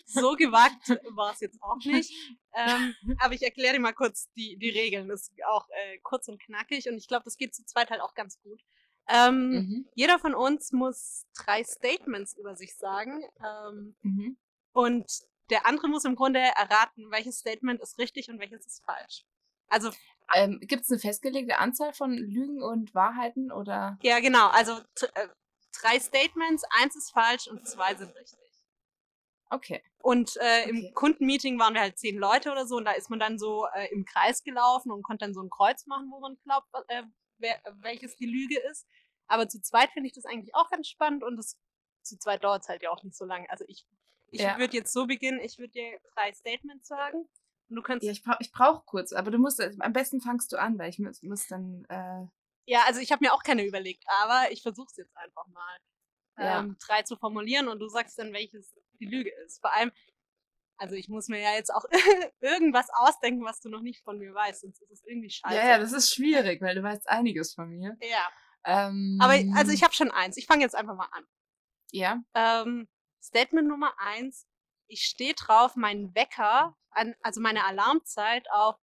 so gewagt war es jetzt auch nicht. Ähm, aber ich erkläre dir mal kurz die, die Regeln. Das ist auch äh, kurz und knackig und ich glaube, das geht zu zweit halt auch ganz gut. Ähm, mhm. Jeder von uns muss drei Statements über sich sagen. Ähm, mhm. Und der andere muss im Grunde erraten, welches Statement ist richtig und welches ist falsch. Also ähm, Gibt es eine festgelegte Anzahl von Lügen und Wahrheiten oder? Ja, genau. Also äh, drei Statements, eins ist falsch und zwei sind richtig. Okay. Und äh, okay. im Kundenmeeting waren wir halt zehn Leute oder so und da ist man dann so äh, im Kreis gelaufen und konnte dann so ein Kreuz machen, wo man glaubt, äh, wer, welches die Lüge ist. Aber zu zweit finde ich das eigentlich auch ganz spannend und das, zu zweit dauert es halt ja auch nicht so lange. Also ich, ich ja. würde jetzt so beginnen, ich würde dir drei Statements sagen Du kannst. Ja, ich, bra ich brauche kurz, aber du musst, am besten fangst du an, weil ich muss, muss dann. Äh ja, also ich habe mir auch keine überlegt, aber ich versuche es jetzt einfach mal. Ja. Ähm, drei zu formulieren und du sagst dann, welches die Lüge ist. Vor allem, also ich muss mir ja jetzt auch irgendwas ausdenken, was du noch nicht von mir weißt, sonst ist es irgendwie scheiße. Ja, ja, das ist schwierig, weil du weißt einiges von mir. Ja. Ähm, aber also ich habe schon eins. Ich fange jetzt einfach mal an. Ja. Ähm, Statement Nummer eins. Ich stehe drauf, meinen Wecker an, also meine Alarmzeit auf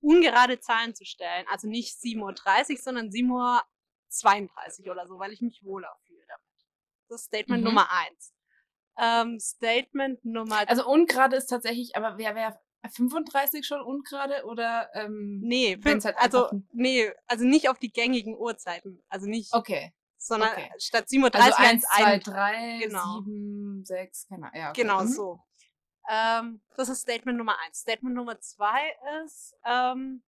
ungerade Zahlen zu stellen. Also nicht 7.30 Uhr, sondern 7.32 Uhr oder so, weil ich mich wohler fühle damit. Das ist Statement mhm. Nummer eins. Ähm, Statement Nummer. Also ungerade ist tatsächlich, aber wer wäre 35 schon ungerade oder ähm, nee, fünf, halt also nee, also nicht auf die gängigen Uhrzeiten, also nicht. Okay. Sondern okay. statt 7.30 Uhr also 1, 2, 3, genau. 7, 6, keine Ahnung. Ja, okay. Genau mhm. so. Ähm, das ist Statement Nummer eins. Statement Nummer zwei ist, ähm,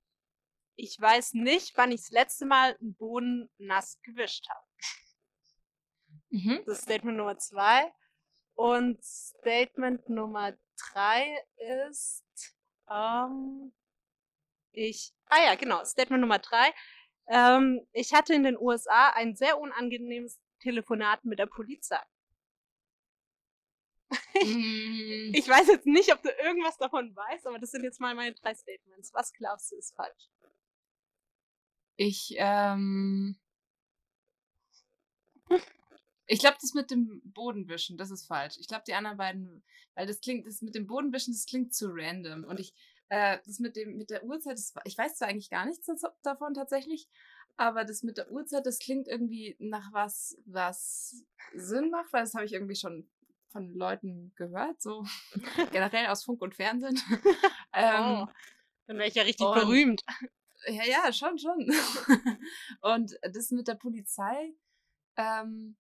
ich weiß nicht, wann ich das letzte Mal einen Boden nass gewischt habe. Mhm. Das ist Statement Nummer zwei. Und Statement Nummer drei ist, ähm, ich Ah ja, genau. Statement Nummer drei. Ähm, ich hatte in den USA ein sehr unangenehmes Telefonat mit der Polizei. Mm, Ich weiß jetzt nicht, ob du irgendwas davon weißt, aber das sind jetzt mal meine drei Statements. Was glaubst du ist falsch? ich, ähm. Ich glaube, das mit dem Bodenwischen, das ist falsch. Ich glaube, die anderen beiden, weil das klingt, das mit dem Bodenwischen, das klingt zu random. Und ich, äh, das mit dem, mit der Uhrzeit, das, ich weiß zwar eigentlich gar nichts davon tatsächlich, aber das mit der Uhrzeit, das klingt irgendwie nach was, was Sinn macht, weil das habe ich irgendwie schon von Leuten gehört, so generell aus Funk und Fernsehen. ähm, oh, dann wäre ich ja richtig und- berühmt. ja, ja, schon, schon. Und das mit der Polizei, ähm,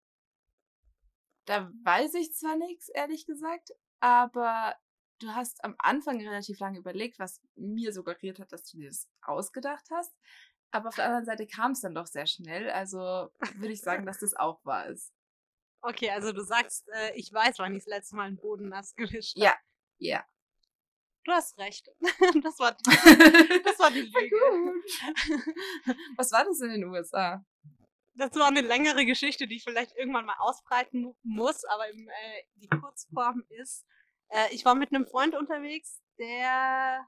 da weiß ich zwar nichts, ehrlich gesagt, aber du hast am Anfang relativ lange überlegt, was mir suggeriert hat, dass du dir das ausgedacht hast. Aber auf der anderen Seite kam es dann doch sehr schnell. Also würde ich sagen, dass das auch wahr ist. Okay, also du sagst, äh, ich weiß, wann ich das letzte Mal einen Boden nass gewischt habe. Ja, ja. Du hast recht. Das war, das war die Lüge. Was war das in den USA? Das war eine längere Geschichte, die ich vielleicht irgendwann mal ausbreiten mu- muss, aber im, äh, die Kurzform ist, äh, ich war mit einem Freund unterwegs, der,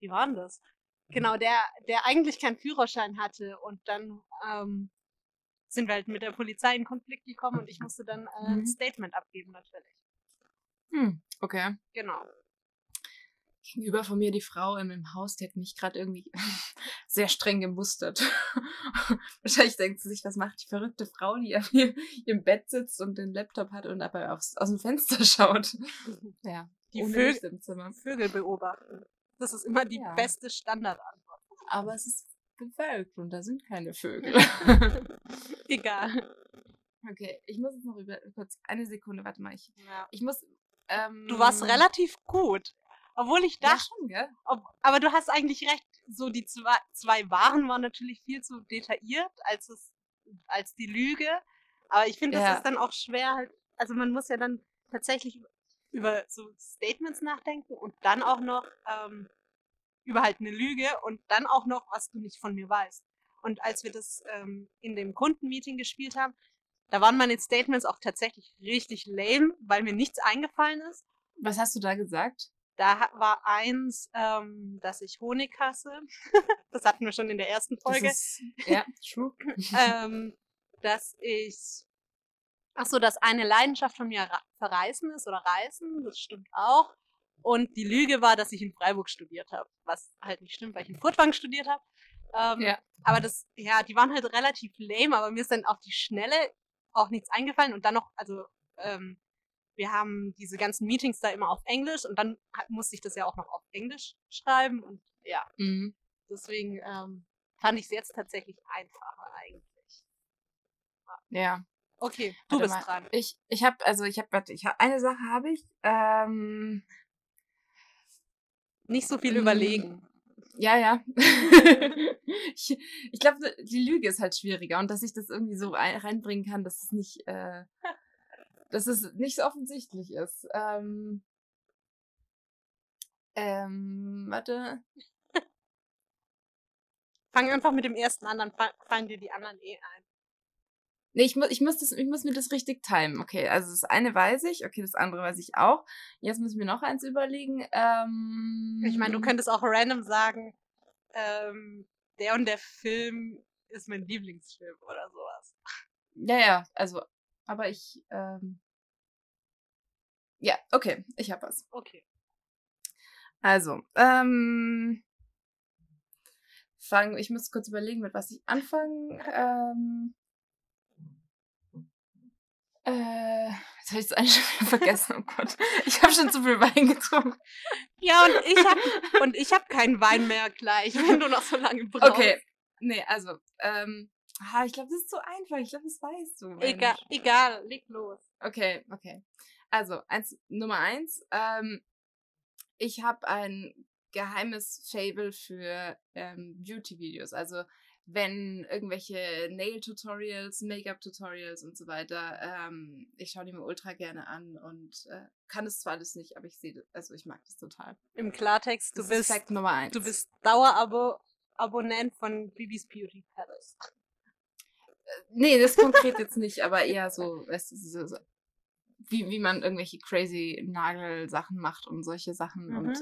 wie war denn das? Genau, der, der eigentlich keinen Führerschein hatte und dann ähm, sind wir halt mit der Polizei in Konflikt gekommen und ich musste dann äh, ein Mhm. Statement abgeben natürlich. Hm, okay. Genau. gegenüber von mir die Frau im, im Haus, die hat mich gerade irgendwie sehr streng gemustert. Wahrscheinlich denkt sie sich, was macht die verrückte Frau, die auf ihr, ihrem Bett sitzt und den Laptop hat und dabei aufs, aus dem Fenster schaut. Ja, Die Vögel- im. Vögel beobachten. Das ist immer die Ja. beste Standardantwort. Aber es ist bewölkt und da sind keine Vögel. Egal. okay, ich muss jetzt noch über kurz eine Sekunde, warte mal, ich, Ja. ich muss. Ähm, Du warst relativ gut. Obwohl ich Ja, dachte, schon, gell? ob, aber du hast eigentlich recht, so die zwei, zwei Waren waren natürlich viel zu detailliert als es als die Lüge. Aber ich finde, das Ja. ist dann auch schwer halt, also man muss ja dann tatsächlich über so Statements nachdenken und dann auch noch ähm, über halt eine Lüge und dann auch noch, was du nicht von mir weißt. Und als wir das ähm, in dem Kundenmeeting gespielt haben, da waren meine Statements auch tatsächlich richtig lame, weil mir nichts eingefallen ist. Was hast du da gesagt? Da war eins, ähm, dass ich Honig hasse. das hatten wir schon in der ersten Folge. Ist, ja, true. ähm, dass ich, ach so, dass eine Leidenschaft von mir verreisen ist oder reisen. Das stimmt auch. Und die Lüge war, dass ich in Freiburg studiert habe, was halt nicht stimmt, weil ich in Furtwangen studiert habe. Ähm, Ja. Aber das, ja, die waren halt relativ lame, aber mir ist dann auf die Schnelle auch nichts eingefallen und dann noch, also ähm, wir haben diese ganzen Meetings da immer auf Englisch und dann musste ich das ja auch noch auf Englisch schreiben und ja, Mhm. deswegen ähm, fand ich es jetzt tatsächlich einfacher eigentlich. Ja. Okay, du Warte bist mal. dran. Ich, ich habe, also ich habe, warte, ich habe eine Sache habe ich. Ähm, Nicht so viel überlegen. ja, ja. ich ich glaube, die Lüge ist halt schwieriger und dass ich das irgendwie so ein, reinbringen kann, dass es nicht, äh, dass es nicht so offensichtlich ist. Ähm, ähm, warte. Fang einfach mit dem ersten an, dann fa- fallen dir die anderen eh ein. Nee, ich muss, ich, muss das, ich muss mir das richtig timen. Okay, also das eine weiß ich, okay, das andere weiß ich auch. Jetzt muss ich mir noch eins überlegen. Ähm, Ich meine, du könntest auch random sagen, ähm, der und der Film ist mein Lieblingsfilm oder sowas. Ja, ja, also, aber ich, ähm, ja, okay, ich hab was. Okay. Also, ähm, fang, ich muss kurz überlegen, mit was ich anfange. Ähm, äh, jetzt habe ich das eine schon wieder vergessen, oh Gott. Ich habe schon zu viel Wein getrunken. Ja, und ich hab, und ich hab keinen Wein mehr gleich, wenn du noch so lange brauchst. Okay, nee, also, ähm, ah, ich glaube, das ist so einfach. Ich glaube, das weißt du. Egal, egal, leg los. Okay, okay. Also, eins, Nummer eins. Ähm, ich habe ein geheimes Fable für ähm, Beauty-Videos. Also, wenn irgendwelche Nail-Tutorials, Make-up-Tutorials und so weiter, ähm, ich schaue die mir ultra gerne an und äh, kann es zwar alles nicht, aber ich sehe, also ich mag das total. Im Klartext, du Das ist bist, Fact Nummer eins. du bist Dauerabo Abonnent von Bibis Beauty Palace. Nee, das konkret jetzt nicht, aber eher so, weißt du, so, so, wie, wie man irgendwelche crazy Nagelsachen macht und solche Sachen Mhm. und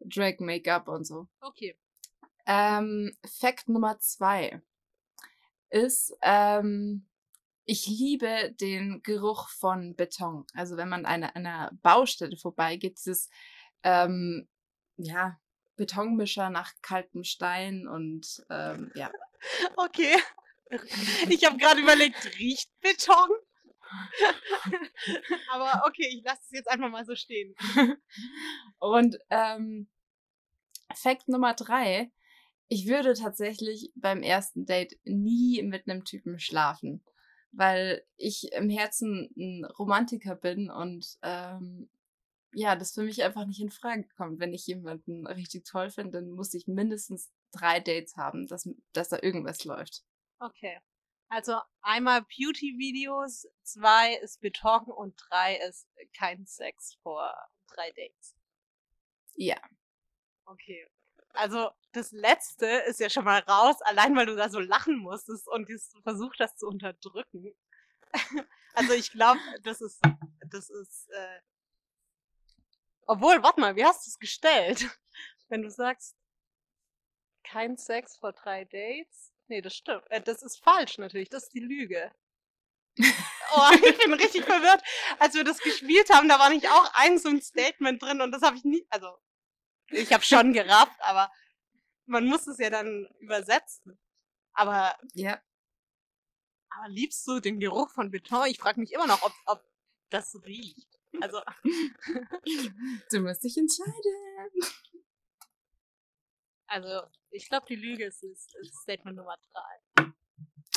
Drag-Make-up und so. Okay. Ähm, Fakt Nummer zwei ist, ähm, ich liebe den Geruch von Beton. Also wenn man an einer, einer Baustelle vorbeigeht, dieses, ähm, ja, Betonmischer nach kaltem Stein und ähm, ja. Okay. Ich habe gerade überlegt, riecht Beton? Aber okay, ich lasse es jetzt einfach mal so stehen. Und ähm, Fakt Nummer drei, ich würde tatsächlich beim ersten Date nie mit einem Typen schlafen, weil ich im Herzen ein Romantiker bin und ähm, ja, das für mich einfach nicht in Frage kommt. Wenn ich jemanden richtig toll finde, dann muss ich mindestens drei Dates haben, dass, dass da irgendwas läuft. Okay. Also einmal Beauty-Videos, zwei ist Beton und drei ist kein Sex vor drei Dates. Ja. Okay. Also das letzte ist ja schon mal raus, allein weil du da so lachen musstest und versucht hast zu unterdrücken. also ich glaube, das ist, das ist, äh obwohl, warte mal, wie hast du es gestellt? Wenn du sagst, kein Sex vor drei Dates? Nee, das stimmt. Äh, das ist falsch natürlich, das ist die Lüge. Oh, ich bin richtig verwirrt. Als wir das gespielt haben, da war nicht auch ein so ein Statement drin und das habe ich nie, also ich habe schon gerafft, aber man muss es ja dann übersetzen. Aber, Ja. aber liebst du den Geruch von Beton? Ich frage mich immer noch, ob, ob das riecht. Also, Du musst dich entscheiden. also ich glaube, die Lüge ist, ist, ist Statement Nummer drei.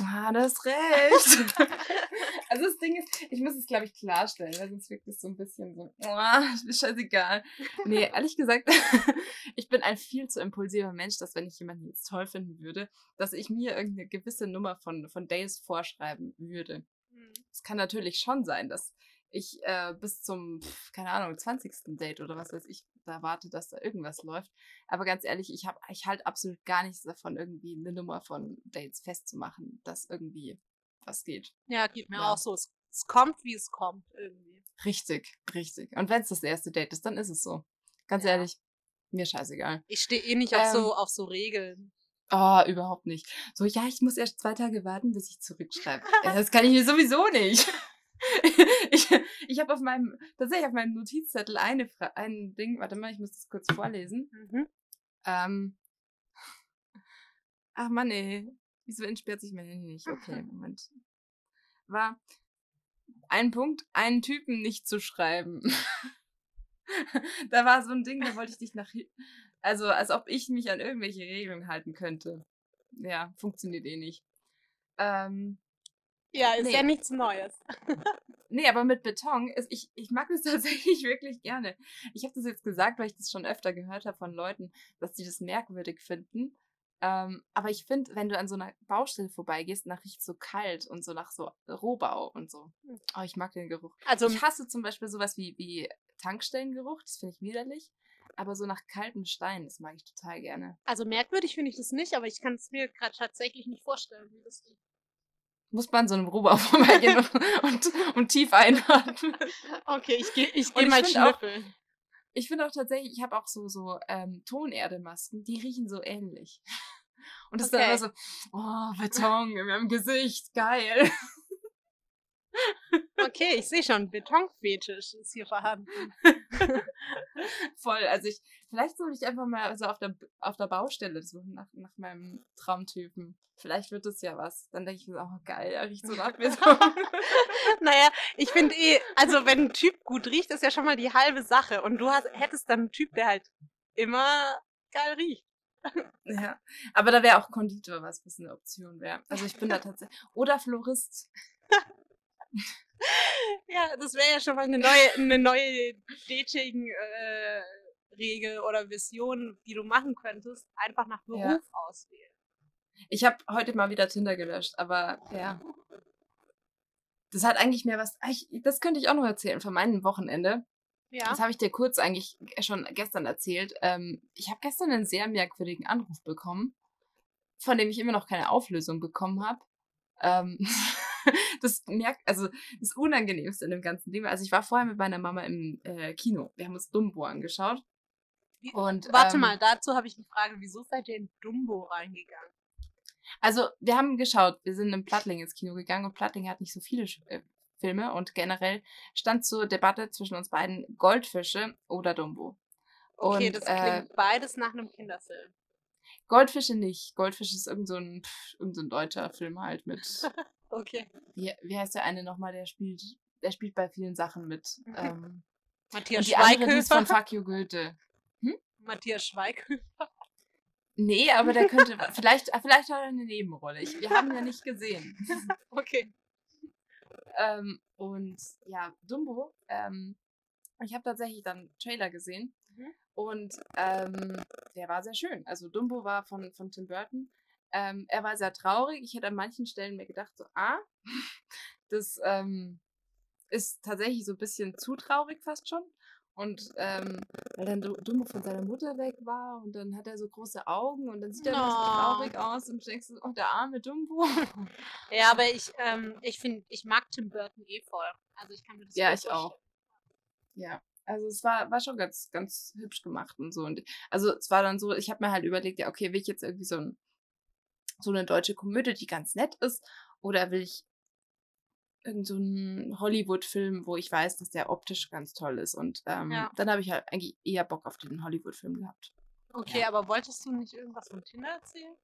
Ah, das hast recht. also das Ding ist, ich muss es, glaube ich, klarstellen, weil sonst wirkt es so ein bisschen so, oh, ist scheißegal. Nee, ehrlich gesagt, ich bin ein viel zu impulsiver Mensch, dass wenn ich jemanden jetzt toll finden würde, dass ich mir irgendeine gewisse Nummer von, von Days vorschreiben würde. Es kann natürlich schon sein, dass ich äh, bis zum, keine Ahnung, 20. Date oder was weiß ich, da warte, dass da irgendwas läuft. Aber ganz ehrlich, ich habe ich halt absolut gar nichts davon, irgendwie eine Nummer von Dates festzumachen, dass irgendwie was geht. Ja, geht mir Ja. auch so. Es, kommt, wie es kommt, irgendwie. Richtig, richtig. Und wenn es das erste Date ist, dann ist es so. Ganz Ja. ehrlich, mir scheißegal. Ich stehe eh nicht auf, Ähm. so, auf so Regeln. Oh, überhaupt nicht. So, ja, ich muss erst zwei Tage warten, bis ich zurückschreibe. Ja, das kann ich mir sowieso nicht. Ich, ich habe auf meinem, tatsächlich auf meinem Notizzettel eine Fra ein Ding, warte mal, ich muss das kurz vorlesen. Mhm. Ähm, ach Mann, ey. Wieso entsperrt sich mein Handy nicht? Okay, Moment. War ein Punkt, einen Typen nicht zu schreiben. da war so ein Ding, da wollte ich dich nach. Also, als ob ich mich an irgendwelche Regeln halten könnte. Ja, funktioniert eh nicht. Ähm, Ja, ist Nee. ja nichts Neues. Nee, aber mit Beton, ist, ich, ich mag das tatsächlich wirklich gerne. Ich habe das jetzt gesagt, weil ich das schon öfter gehört habe von Leuten, dass die das merkwürdig finden. Ähm, aber ich finde, wenn du an so einer Baustelle vorbeigehst, nach riecht so kalt und so nach so Rohbau und so. Hm. Oh, ich mag den Geruch. Also, Ich hasse zum Beispiel sowas wie, wie Tankstellengeruch, das finde ich widerlich. Aber so nach kaltem Stein, das mag ich total gerne. also merkwürdig finde ich das nicht, aber ich kann es mir gerade tatsächlich nicht vorstellen, wie das riecht. Muss man an so einem Rohbau vorbeigehen und, und, und tief einatmen. Okay, ich gehe ich geh ich mal find auch- schnüffeln. Ich finde auch tatsächlich, ich habe auch so, so ähm, Tonerdemasken, die riechen so ähnlich. Und das ist Okay. dann immer so, oh, Beton in meinem Gesicht, geil. Okay, ich sehe schon, Betonfetisch ist hier vorhanden. Voll. Also ich, vielleicht soll ich einfach mal so auf der, auf der Baustelle suchen nach, nach meinem Traumtypen. Vielleicht wird es ja was. Dann denke ich mir, so, oh geil, er riecht so nach Beton. Naja, ich finde eh, also wenn ein Typ gut riecht, ist ja schon mal die halbe Sache. Und du hast, hättest dann einen Typ, der halt immer geil riecht. ja. Aber da wäre auch Konditor was, was eine Option wäre. Also ich bin da tatsächlich. Oder Florist. Ja, das wäre ja schon mal eine neue, eine neue Dating-Regel oder Vision, die du machen könntest. Einfach nach Beruf Ja. auswählen. Ich habe heute mal wieder Tinder gelöscht, aber ja. Das hat eigentlich mehr was. ah, Ich, das könnte ich auch noch erzählen von meinem Wochenende. Ja. Das habe ich dir kurz eigentlich schon gestern erzählt. Ähm, ich habe gestern einen sehr merkwürdigen Anruf bekommen. von dem ich immer noch keine Auflösung bekommen habe. Ähm, das merkt, also das Unangenehmste in dem ganzen Ding. Also ich war vorher mit meiner Mama im äh, Kino. Wir haben uns Dumbo angeschaut. Und, Warte ähm, mal, dazu habe ich eine Frage. Wieso seid ihr in Dumbo reingegangen? Also, wir haben geschaut, wir sind in Plattling ins Kino gegangen und Plattling hat nicht so viele äh, Filme und generell stand zur Debatte zwischen uns beiden Goldfische oder Dumbo. Okay, und, das klingt äh, beides nach einem Kinderfilm. Goldfische nicht. Goldfisch ist irgend so ein, pff, irgend so ein deutscher Film halt mit. okay. Wie, wie heißt der eine nochmal, der spielt, der spielt bei vielen Sachen mit. Ähm, Matthias und die Schweighöfer. andere, die ist von Fuck You Goethe. Hm? Matthias Schweighöfer. Nee, aber der könnte, vielleicht, vielleicht hat er eine Nebenrolle. Ich, wir haben ihn ja nicht gesehen. okay. Ähm, und ja, Dumbo, ähm, ich habe tatsächlich dann Trailer gesehen mhm. und ähm, der war sehr schön. Also Dumbo war von, von Tim Burton. Ähm, er war sehr traurig. Ich hätte an manchen Stellen mir gedacht, so, ah, das ähm, ist tatsächlich so ein bisschen zu traurig fast schon. Und ähm, weil dann Dumbo von seiner Mutter weg war und dann hat er so große Augen und dann sieht er oh. so traurig aus und denkst oh, der arme Dumbo. Ja, aber ich, ähm, ich finde, ich mag Tim Burton eh voll. Also ich kann mir das Ja, ich vorstellen. auch. Ja. Also es war, war schon ganz, ganz hübsch gemacht und so. Und also es war dann so, ich habe mir halt überlegt, ja, okay, will ich jetzt irgendwie so, ein, so eine deutsche Komödie, die ganz nett ist, oder will ich irgend so ein Hollywood-Film, wo ich weiß, dass der optisch ganz toll ist. Und ähm, ja. dann habe ich halt eigentlich eher Bock auf den Hollywood-Film gehabt. Okay, ja. aber wolltest du nicht irgendwas von Tinder erzählen?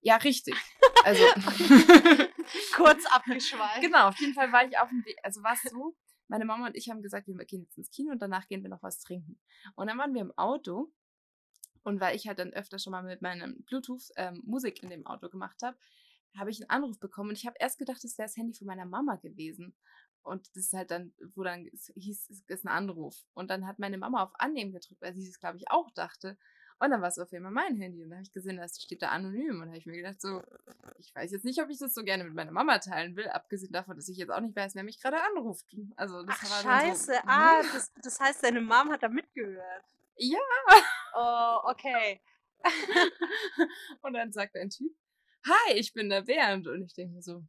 Ja, richtig. Also kurz abgeschweift. Genau, auf jeden Fall war ich auf dem Weg. Also war es so, meine Mama und ich haben gesagt, wir gehen jetzt ins Kino und danach gehen wir noch was trinken. Und dann waren wir im Auto und weil ich halt dann öfter schon mal mit meinem Bluetooth ähm, Musik in dem Auto gemacht habe, habe ich einen Anruf bekommen und ich habe erst gedacht, das wäre das Handy von meiner Mama gewesen. Und das ist halt dann, wo dann hieß, es ist ein Anruf. Und dann hat meine Mama auf Annehmen gedrückt, weil sie es, glaube ich, auch dachte. Und dann war es auf jeden Fall mein Handy. Und dann habe ich gesehen, das steht da anonym. Und da habe ich mir gedacht, so, ich weiß jetzt nicht, ob ich das so gerne mit meiner Mama teilen will, abgesehen davon, dass ich jetzt auch nicht weiß, wer mich gerade anruft. Also das Ach, war Scheiße, so, ah, das, das heißt, deine Mom hat da mitgehört. Ja. Oh, okay. und dann sagt ein Typ, hi, ich bin der Bernd. Und ich denke mir so,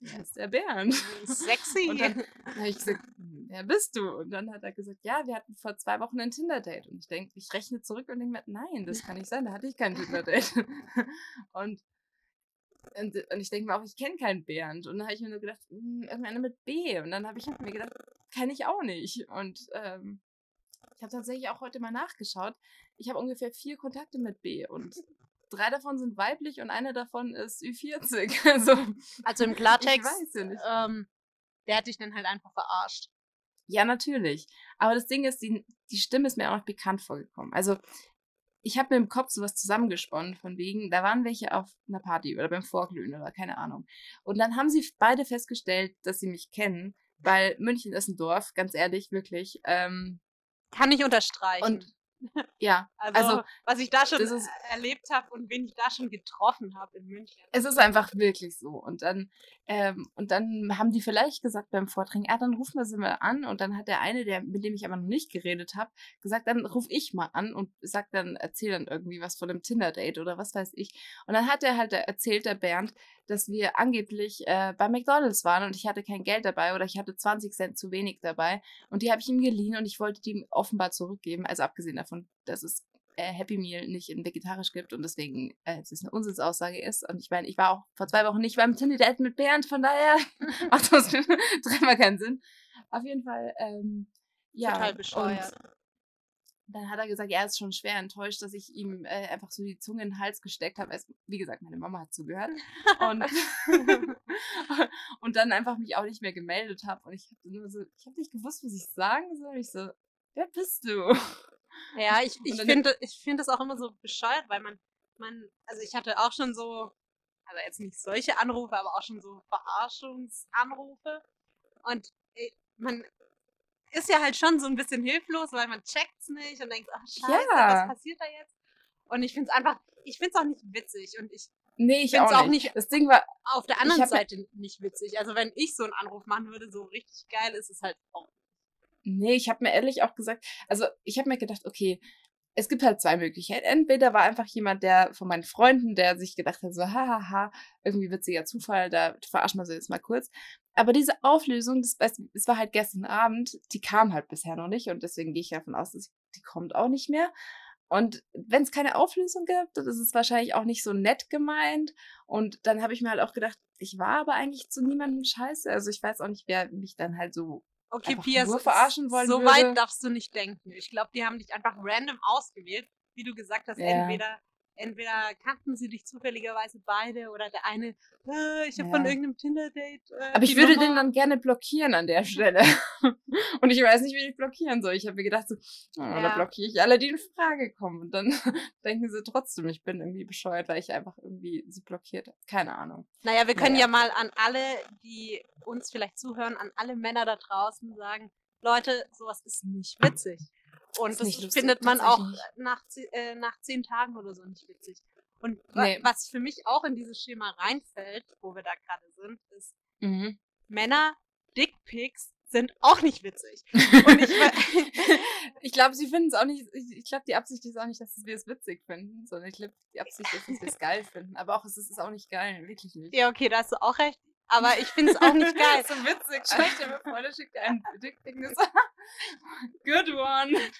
wer ist der Bernd? Sexy. Und dann habe ich gesagt, wer bist du? Und dann hat er gesagt, ja, wir hatten vor zwei Wochen ein Tinder-Date. Und ich denke, ich rechne zurück und denke mir, nein, das kann nicht sein, da hatte ich kein Tinder-Date. und, und, und, ich denke mir auch, ich kenne keinen Bernd. Und dann habe ich mir nur gedacht, hm, irgendeiner mit B. Und dann habe ich mir gedacht, kenne ich auch nicht. Und ähm, ich habe tatsächlich auch heute mal nachgeschaut. Ich habe ungefähr vier Kontakte mit B. Und drei davon sind weiblich und eine davon ist Ü40. Also, also im Klartext, ich weiß ja nicht. Ähm, der hat dich dann halt einfach verarscht. Ja, natürlich. Aber das Ding ist, die, die Stimme ist mir auch noch bekannt vorgekommen. Also, ich habe mir im Kopf sowas zusammengesponnen, von wegen, da waren welche auf einer Party oder beim Vorglühen oder keine Ahnung. Und dann haben sie beide festgestellt, dass sie mich kennen, weil München ist ein Dorf, ganz ehrlich, wirklich. Ähm, Kann ich unterstreichen. Und ja, also, also, was ich da schon ist, erlebt habe und wen ich da schon getroffen habe in München. Es ist einfach wirklich so. Und dann, ähm, und dann haben die vielleicht gesagt beim Vortrag, ja, dann rufen wir sie mal an. Und dann hat der eine, der, mit dem ich aber noch nicht geredet habe, gesagt, dann ruf ich mal an und sagt dann, erzähl dann irgendwie was von einem Tinder-Date oder was weiß ich. Und dann hat er halt erzählt, der Bernd, dass wir angeblich äh, bei McDonalds waren und ich hatte kein Geld dabei oder ich hatte 20 Cent zu wenig dabei. Und die habe ich ihm geliehen und ich wollte die ihm offenbar zurückgeben. Also abgesehen davon, dass es äh, Happy Meal nicht in vegetarisch gibt und deswegen äh, es eine Unsinnsaussage ist. Und ich meine, ich war auch vor zwei Wochen nicht beim Tinder Date mit Bernd, von daher macht das dreimal keinen Sinn. Auf jeden Fall, ähm, ja. Total bescheuert. Und dann hat er gesagt, er ist schon schwer enttäuscht, dass ich ihm äh, einfach so die Zunge in den Hals gesteckt habe. Wie gesagt, meine Mama hat zugehört. Und, und dann einfach mich auch nicht mehr gemeldet habe. Und ich habe nur so, ich habe nicht gewusst, was ich sagen soll. Ich so, wer bist du? Ja, ich, ich finde ich find das auch immer so bescheuert, weil man, man, also ich hatte auch schon so, also jetzt nicht solche Anrufe, aber auch schon so Verarschungsanrufe. Und man ist ja halt schon so ein bisschen hilflos, weil man checkt's nicht und denkt, ach scheiße, ja. was passiert da jetzt? Und ich finde es einfach, ich finde es auch nicht witzig und ich Nee, ich auch, auch nicht. Das Ding war auf der anderen Seite nicht witzig. Also wenn ich so einen Anruf machen würde, so richtig geil ist es halt auch Nee, ich habe mir ehrlich auch gesagt, also ich habe mir gedacht, okay, es gibt halt zwei Möglichkeiten. Entweder war einfach jemand, der von meinen Freunden, der sich gedacht hat, so, hahaha, irgendwie witziger Zufall, da verarschen wir sie jetzt mal kurz. Aber diese Auflösung, das, das war halt gestern Abend, die kam halt bisher noch nicht und deswegen gehe ich davon aus, dass die kommt auch nicht mehr. Und wenn es keine Auflösung gibt, dann ist es wahrscheinlich auch nicht so nett gemeint. Und dann habe ich mir halt auch gedacht, ich war aber eigentlich zu niemandem scheiße. Also ich weiß auch nicht, wer mich dann halt so Okay, Pia, nur verarschen wollen so würde. weit darfst du nicht denken. Ich glaube, die haben dich einfach random ausgewählt. Wie du gesagt hast, Ja. entweder, entweder kannten sie dich zufälligerweise beide oder der eine, äh, ich habe von Ja. irgendeinem Tinder-Date. Äh, Aber ich würde Nummer. den dann gerne blockieren an der Stelle. Und ich weiß nicht, wie ich blockieren soll. Ich habe mir gedacht, so, oh, Ja. da blockiere ich alle, die in Frage kommen. Und dann denken sie trotzdem, ich bin irgendwie bescheuert, weil ich einfach irgendwie sie blockiert habe. Keine Ahnung. Naja, wir können Naja. ja mal an alle, die uns vielleicht zuhören, an alle Männer da draußen sagen, Leute, sowas ist nicht witzig. Und das lustig, findet man auch nach, äh, nach zehn Tagen oder so nicht witzig. Und wa Nee. was für mich auch in dieses Schema reinfällt, wo wir da gerade sind, ist, Mhm. Männer, Dickpics sind auch nicht witzig. Und ich, ich glaube, sie finden es auch nicht. Ich, ich glaube, die Absicht ist auch nicht, dass wir es witzig finden, sondern ich glaube, die Absicht ist, dass wir es geil finden. Aber auch es ist auch nicht geil, wirklich nicht. ja, okay, da hast du auch recht. Aber ich finde es auch nicht geil. so witzig. Stell dir mal vor, der schickt dir einen Dickpick Good one.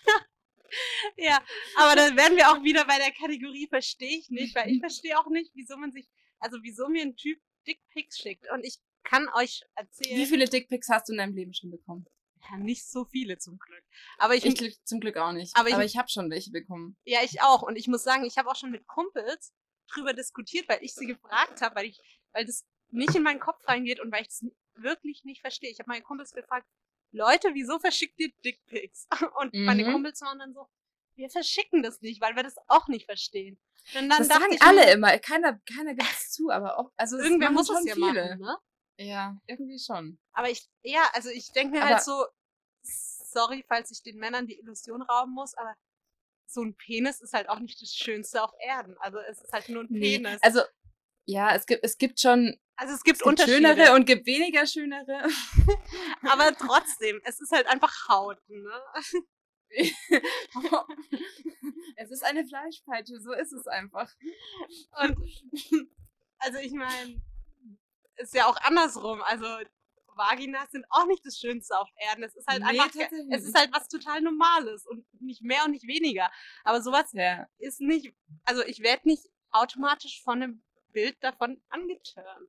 Ja, aber da wären wir auch wieder bei der Kategorie verstehe ich nicht, weil ich verstehe auch nicht, wieso man sich, also wieso mir ein Typ Dickpics schickt. Und ich kann euch erzählen, Wie viele Dickpics hast du in deinem Leben schon bekommen? ja, nicht so viele zum Glück. Aber ich, Ich glück, zum Glück auch nicht. Aber Aber ich- ich, habe schon welche bekommen. ja, ich auch. Und ich muss sagen, ich habe auch schon mit Kumpels drüber diskutiert, weil ich sie gefragt habe, weil ich, weil das nicht in meinen Kopf reingeht und weil ich das wirklich nicht verstehe. Ich habe meine Kumpels gefragt, Leute, wieso verschickt ihr Dickpics? Und meine Mhm. Kumpels waren dann so, wir verschicken das nicht, weil wir das auch nicht verstehen. Und dann das sagen ich alle mir, immer. Keiner, keiner gibt es zu, aber auch, also es Irgendwer muss es ja viele. machen, ne? Ja, irgendwie schon. Aber ich, ja, also ich denke mir Aber- halt so, sorry, falls ich den Männern die Illusion rauben muss, aber so ein Penis ist halt auch nicht das Schönste auf Erden. Also es ist halt nur ein Nee, Penis. also ja, es gibt, es gibt schon Also es gibt, es gibt Unterschiede, schönere und gibt weniger schönere. aber trotzdem, es ist halt einfach Haut, ne? es ist eine Fleischpeitsche, so ist es einfach. Und also ich meine, ist ja auch andersrum. Also Vaginas sind auch nicht das Schönste auf Erden. Es ist halt Nee, einfach, es ist halt was total Normales und nicht mehr und nicht weniger. Aber sowas Ja. ist nicht, also ich werde nicht automatisch von einem Bild davon angetörnt.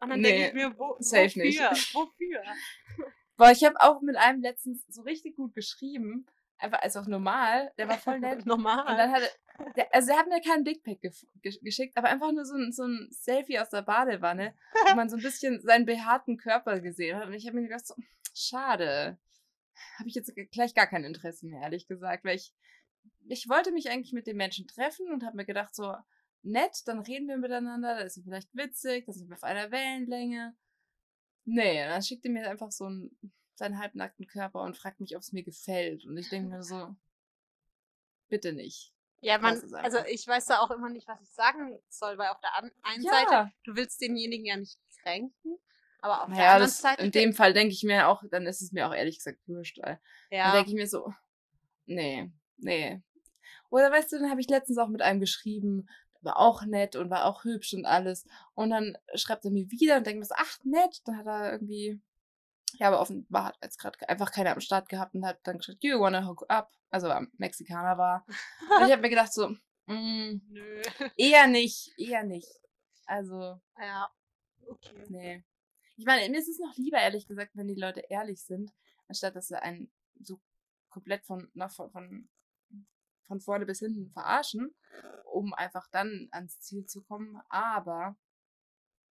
Und dann denke Nee, ich mir, wo, wofür? nicht. Wofür? Boah, ich habe auch mit einem letztens so richtig gut geschrieben. Einfach als auch normal. Der war voll nett. Normal. Und dann hat er, der, also er hat mir keinen Dickpick gef- gesch- geschickt, aber einfach nur so ein, so ein Selfie aus der Badewanne, wo man so ein bisschen seinen behaarten Körper gesehen hat. Und ich habe mir gedacht, so, schade. Habe ich jetzt gleich gar kein Interesse mehr, ehrlich gesagt, weil ich, ich wollte mich eigentlich mit dem Menschen treffen und habe mir gedacht, so, nett, dann reden wir miteinander, das ist vielleicht witzig, dann sind wir auf einer Wellenlänge. Nee, dann schickt er mir einfach so einen, seinen halbnackten Körper und fragt mich, ob es mir gefällt. Und ich denke mir so, bitte nicht. ja, man, es also ich weiß da auch immer nicht, was ich sagen soll, weil auf der einen Ja. Seite, du willst denjenigen ja nicht kränken, aber auf der Naja, anderen das, Seite, in dem Fall denke ich mir auch, dann ist es mir auch ehrlich gesagt wurscht. Weil Dann ja, denke ich mir so, nee, nee. Oder weißt du, dann habe ich letztens auch mit einem geschrieben, der war auch nett und war auch hübsch und alles. Und dann schreibt er mir wieder und denkt mir so, ach nett, dann hat er irgendwie, ja, aber offenbar hat jetzt gerade einfach keiner am Start gehabt und hat dann gesagt, you wanna hook up? Also am Mexikaner war. Und ich habe mir gedacht so, mm, nö, eher nicht, eher nicht. Also, ja, okay. Nee. Ich meine, mir ist es noch lieber, ehrlich gesagt, wenn die Leute ehrlich sind, anstatt dass sie einen so komplett von, von, von, von vorne bis hinten verarschen, um einfach dann ans Ziel zu kommen. Aber,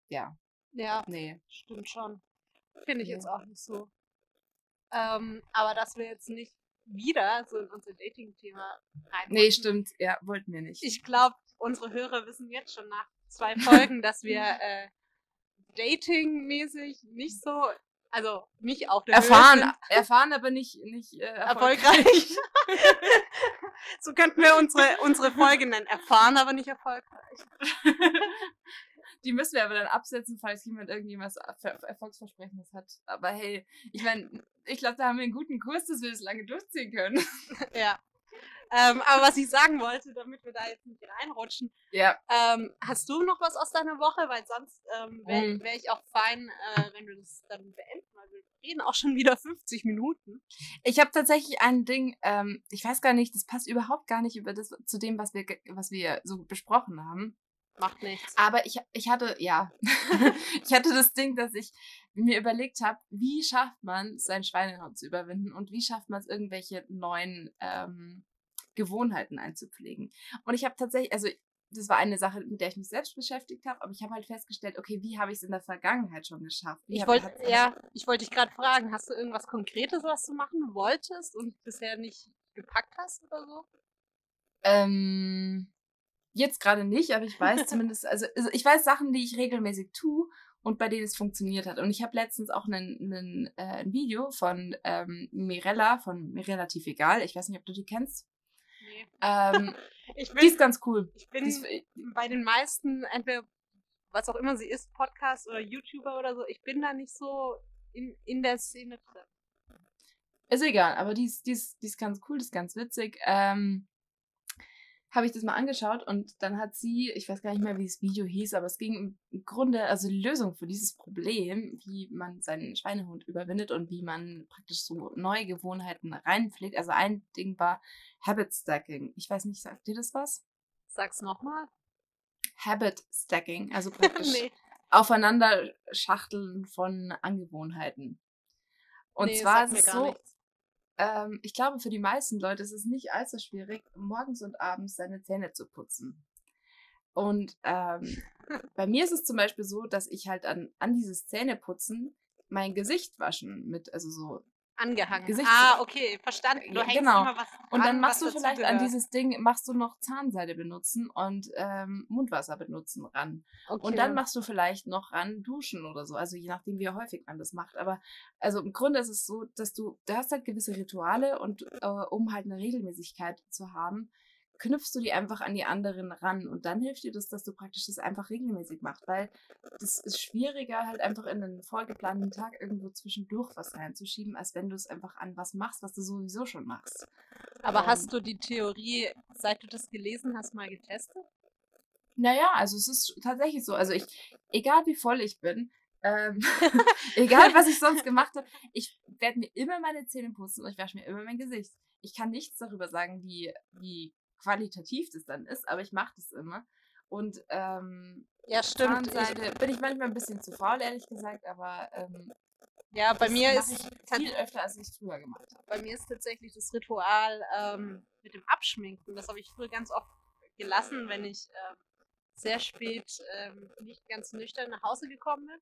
ja, Ja, nee. stimmt schon. Finde ich Ja. jetzt auch nicht so. Ähm, aber dass wir jetzt nicht wieder so in unser Dating-Thema rein. Nee, stimmt. Ja, wollten wir nicht. Ich glaube, unsere Hörer wissen jetzt schon nach zwei Folgen, dass wir äh, dating-mäßig nicht so, also auf der erfahren, Höhe erfahren, aber nicht, nicht äh, sind, erfolgreich. so könnten wir unsere, unsere Folge nennen. Erfahren, aber nicht erfolgreich. Die müssen wir aber dann absetzen, falls jemand irgendjemals Ver- Erfolgsversprechendes hat. Aber hey, ich meine, ich glaube, da haben wir einen guten Kurs, dass wir das lange durchziehen können. Ja. Ähm, aber was ich sagen wollte, damit wir da jetzt nicht reinrutschen, Ja. ähm, hast du noch was aus deiner Woche? Weil sonst ähm, wäre Mm. wär ich auch fein, äh, wenn wir das dann beenden, weil wir reden auch schon wieder 50 Minuten. Ich habe tatsächlich ein Ding, ähm, ich weiß gar nicht, das passt überhaupt gar nicht über das, zu dem, was wir, was wir so besprochen haben. Macht nichts. Aber ich, ich hatte, ja, ich hatte das Ding, dass ich mir überlegt habe, wie schafft man es, sein Schweinehund zu überwinden und wie schafft man es, irgendwelche neuen ähm, Gewohnheiten einzupflegen. Und ich habe tatsächlich, also das war eine Sache, mit der ich mich selbst beschäftigt habe, aber ich habe halt festgestellt, okay, wie habe ich es in der Vergangenheit schon geschafft? Wie Ich wollte, ja, ich wollte dich gerade fragen, hast du irgendwas Konkretes, was du machen wolltest und bisher nicht gepackt hast oder so? Ähm, jetzt gerade nicht, aber ich weiß zumindest, also, also ich weiß Sachen, die ich regelmäßig tue und bei denen es funktioniert hat. Und ich habe letztens auch einen, einen, äh, ein Video von ähm, Mirella, von mir relativ egal, ich weiß nicht, ob du die kennst. Ähm, Ich die bin, ist ganz cool. ich bin Die ist, bei den meisten, entweder was auch immer sie ist, Podcast oder YouTuber oder so, ich bin da nicht so in, in der Szene drin. Ist egal, aber die ist, die ist, die ist ganz cool, die ist ganz witzig. Ähm, habe ich das mal angeschaut und dann hat sie, ich weiß gar nicht mehr, wie das Video hieß, aber es ging im- Grunde, also die Lösung für dieses Problem, wie man seinen Schweinehund überwindet und wie man praktisch so neue Gewohnheiten reinpflegt. Also ein Ding war Habit Stacking. Ich weiß nicht, sagt dir das was? Sag's nochmal. Habit Stacking, also praktisch nee. aufeinander schachteln von Angewohnheiten. Und nee, zwar ist es so, nichts. Ähm, ich glaube, für die meisten Leute ist es nicht allzu schwierig, morgens und abends seine Zähne zu putzen. Und ähm, bei mir ist es zum Beispiel so, dass ich halt an, an dieses Zähneputzen mein Gesicht waschen mit, also so. Angehangen. Gesichts- ah, okay, verstanden. Du hängst genau. immer was Und dran, dann machst du vielleicht an dazugehört. dieses Ding, machst du noch Zahnseide benutzen und ähm, Mundwasser benutzen ran. Okay. Und dann machst du vielleicht noch ran duschen oder so. Also je nachdem, wie häufig man das macht. Aber also im Grunde ist es so, dass du, du hast halt gewisse Rituale und äh, um halt eine Regelmäßigkeit zu haben, knüpfst du die einfach an die anderen ran. Und dann hilft dir das, dass du praktisch das einfach regelmäßig machst. Weil das ist schwieriger, halt einfach in einen vollgeplanten Tag irgendwo zwischendurch was reinzuschieben, als wenn du es einfach an was machst, was du sowieso schon machst. Aber Ähm, hast du die Theorie, seit du das gelesen hast, mal getestet? Naja, also es ist tatsächlich so. Also ich, egal wie voll ich bin, ähm, egal was ich sonst gemacht habe, ich werde mir immer meine Zähne putzen und ich wasche mir immer mein Gesicht. Ich kann nichts darüber sagen, wie, wie qualitativ das dann ist, aber ich mache das immer. Und ähm, Ja, stimmt. Zahnseide bin ich manchmal ein bisschen zu faul, ehrlich gesagt, aber ähm, ja, bei mir ist viel öfter, als ich es früher gemacht habe. bei mir ist tatsächlich das Ritual ähm, mit dem Abschminken. Das habe ich früher ganz oft gelassen, wenn ich ähm, sehr spät ähm, nicht ganz nüchtern nach Hause gekommen bin.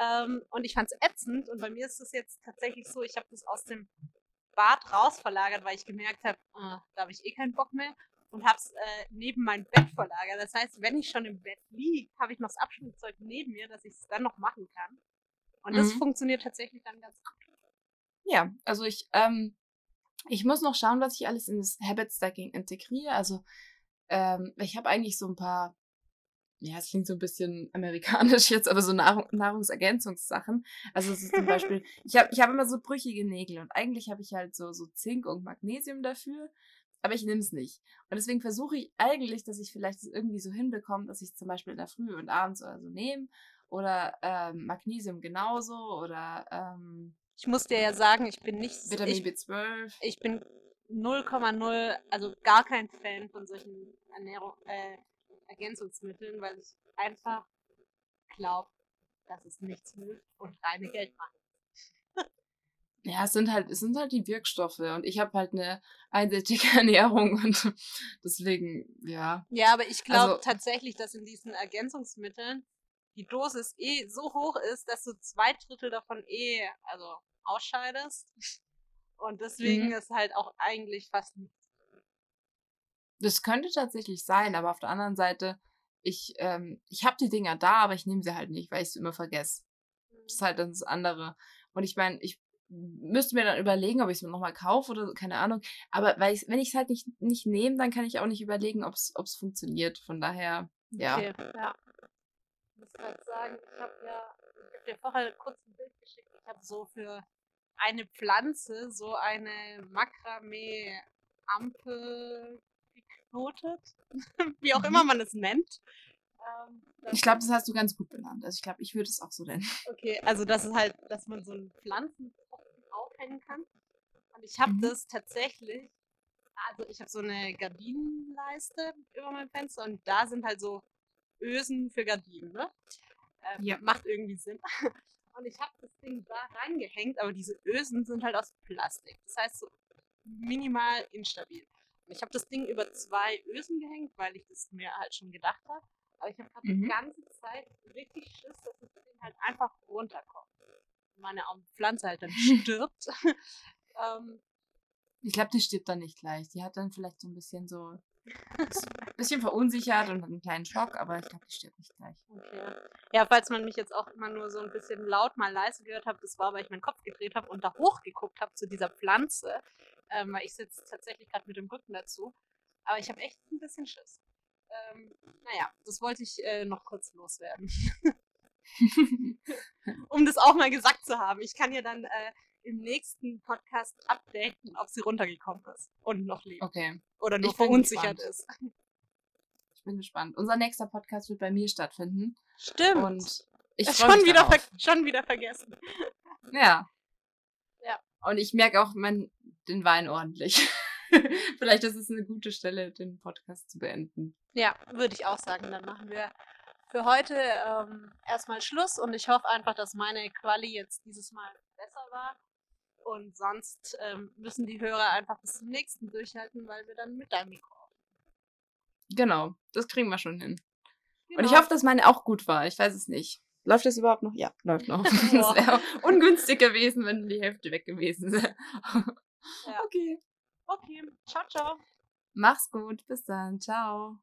Ähm, und ich fand es ätzend. Und bei mir ist es jetzt tatsächlich so, ich habe das aus dem Bad raus verlagert, weil ich gemerkt habe, ah, da habe ich eh keinen Bock mehr. Und habe es äh, neben mein Bett verlagert. Das heißt, wenn ich schon im Bett liege, habe ich noch das Abschminkzeug neben mir, dass ich es dann noch machen kann. Und das Mhm. funktioniert tatsächlich dann ganz gut. Ja, also ich, ähm, ich muss noch schauen, was ich alles in das Habit Stacking integriere. Also ähm, ich habe eigentlich so ein paar, ja, es klingt so ein bisschen amerikanisch jetzt, aber so Nahrung, Nahrungsergänzungssachen. Also so zum Beispiel, ich habe ich hab immer so brüchige Nägel und eigentlich habe ich halt so, so Zink und Magnesium dafür, aber ich nehme es nicht. Und deswegen versuche ich eigentlich, dass ich vielleicht es irgendwie so hinbekomme, dass ich zum Beispiel in der Früh und abends oder so nehme. Oder ähm, Magnesium genauso oder ähm, Ich muss dir ja sagen, ich bin nicht Vitamin ich, B12. ich bin 0,0, also gar kein Fan von solchen Ernährung, äh, Ergänzungsmitteln, weil ich einfach glaube, dass es nichts hilft und reine Geld macht. Ja, es sind halt, es sind halt die Wirkstoffe und ich habe halt eine einseitige Ernährung und deswegen, ja. Ja, aber ich glaube Also- tatsächlich, dass in diesen Ergänzungsmitteln die Dosis eh so hoch ist, dass du zwei Drittel davon eh also ausscheidest. Und deswegen Mhm. ist halt auch eigentlich fast nichts. Das könnte tatsächlich sein, aber auf der anderen Seite, ich, ähm, ich habe die Dinger da, aber ich nehme sie halt nicht, weil ich sie immer vergesse. Das ist halt dann das andere. Und ich meine, ich müsste mir dann überlegen, ob ich es mir nochmal kaufe oder so, keine Ahnung. Aber weil ich, wenn ich es halt nicht, nicht nehme, dann kann ich auch nicht überlegen, ob es funktioniert. Von daher, ja. Okay, ja. Ich muss gerade sagen, ich habe ja, ich habe dir vorher kurz ein Bild geschickt. Ich habe so für eine Pflanze so eine Makramee Ampel geknotet, wie auch mhm. immer man es nennt. Ähm, ich glaube, das hast du ganz gut benannt. Also ich glaube, ich würde es auch so nennen. Okay, also das ist halt, dass man so einen Pflanzen aufhängen kann. Und ich habe mhm. das tatsächlich, also ich habe so eine Gardinenleiste über meinem Fenster und da sind halt so Ösen für Gardinen, ne? Ähm, ja. Macht irgendwie Sinn. Und ich habe das Ding da reingehängt, aber diese Ösen sind halt aus Plastik. Das heißt so minimal instabil. Und ich habe das Ding über zwei Ösen gehängt, weil ich das mir halt schon gedacht habe. Aber ich habe gerade mhm. die ganze Zeit richtig Schiss, dass das Ding halt einfach runterkommt. Meine Pflanze halt dann stirbt. ähm, ich glaube, die stirbt dann nicht gleich. Die hat dann vielleicht so ein bisschen so ein bisschen verunsichert und hat einen kleinen Schock, aber ich glaube, die stirbt nicht gleich. Okay. Ja, falls man mich jetzt auch immer nur so ein bisschen laut mal leise gehört hat, das war, weil ich meinen Kopf gedreht habe und da hochgeguckt habe zu dieser Pflanze. Ähm, weil ich sitze tatsächlich gerade mit dem Rücken dazu. Aber ich habe echt ein bisschen Schiss. Ähm, naja, das wollte ich äh, noch kurz loswerden. um das auch mal gesagt zu haben. Ich kann ja dann äh, im nächsten Podcast updaten, ob sie runtergekommen ist und noch lebt. Okay. Oder nur verunsichert ist. Ich bin gespannt. Unser nächster Podcast wird bei mir stattfinden. Stimmt. Und ich schon wieder, schon wieder vergessen. Ja. Ja. Und ich merke auch mein, den Wein ordentlich. Vielleicht ist es eine gute Stelle, den Podcast zu beenden. Ja, würde ich auch sagen. Dann machen wir für heute ähm, erstmal Schluss und ich hoffe einfach, dass meine Quali jetzt dieses Mal besser war. Und sonst ähm, müssen die Hörer einfach bis zum nächsten durchhalten, weil wir dann mit deinem Mikro Genau, das kriegen wir schon hin. Genau. Und ich genau. hoffe, dass meine auch gut war. Ich weiß es nicht. Läuft das überhaupt noch? Ja, läuft noch. Es wäre ungünstig gewesen, wenn die Hälfte weg gewesen wäre. ja. Okay. Okay. Ciao, ciao. Mach's gut. Bis dann. Ciao.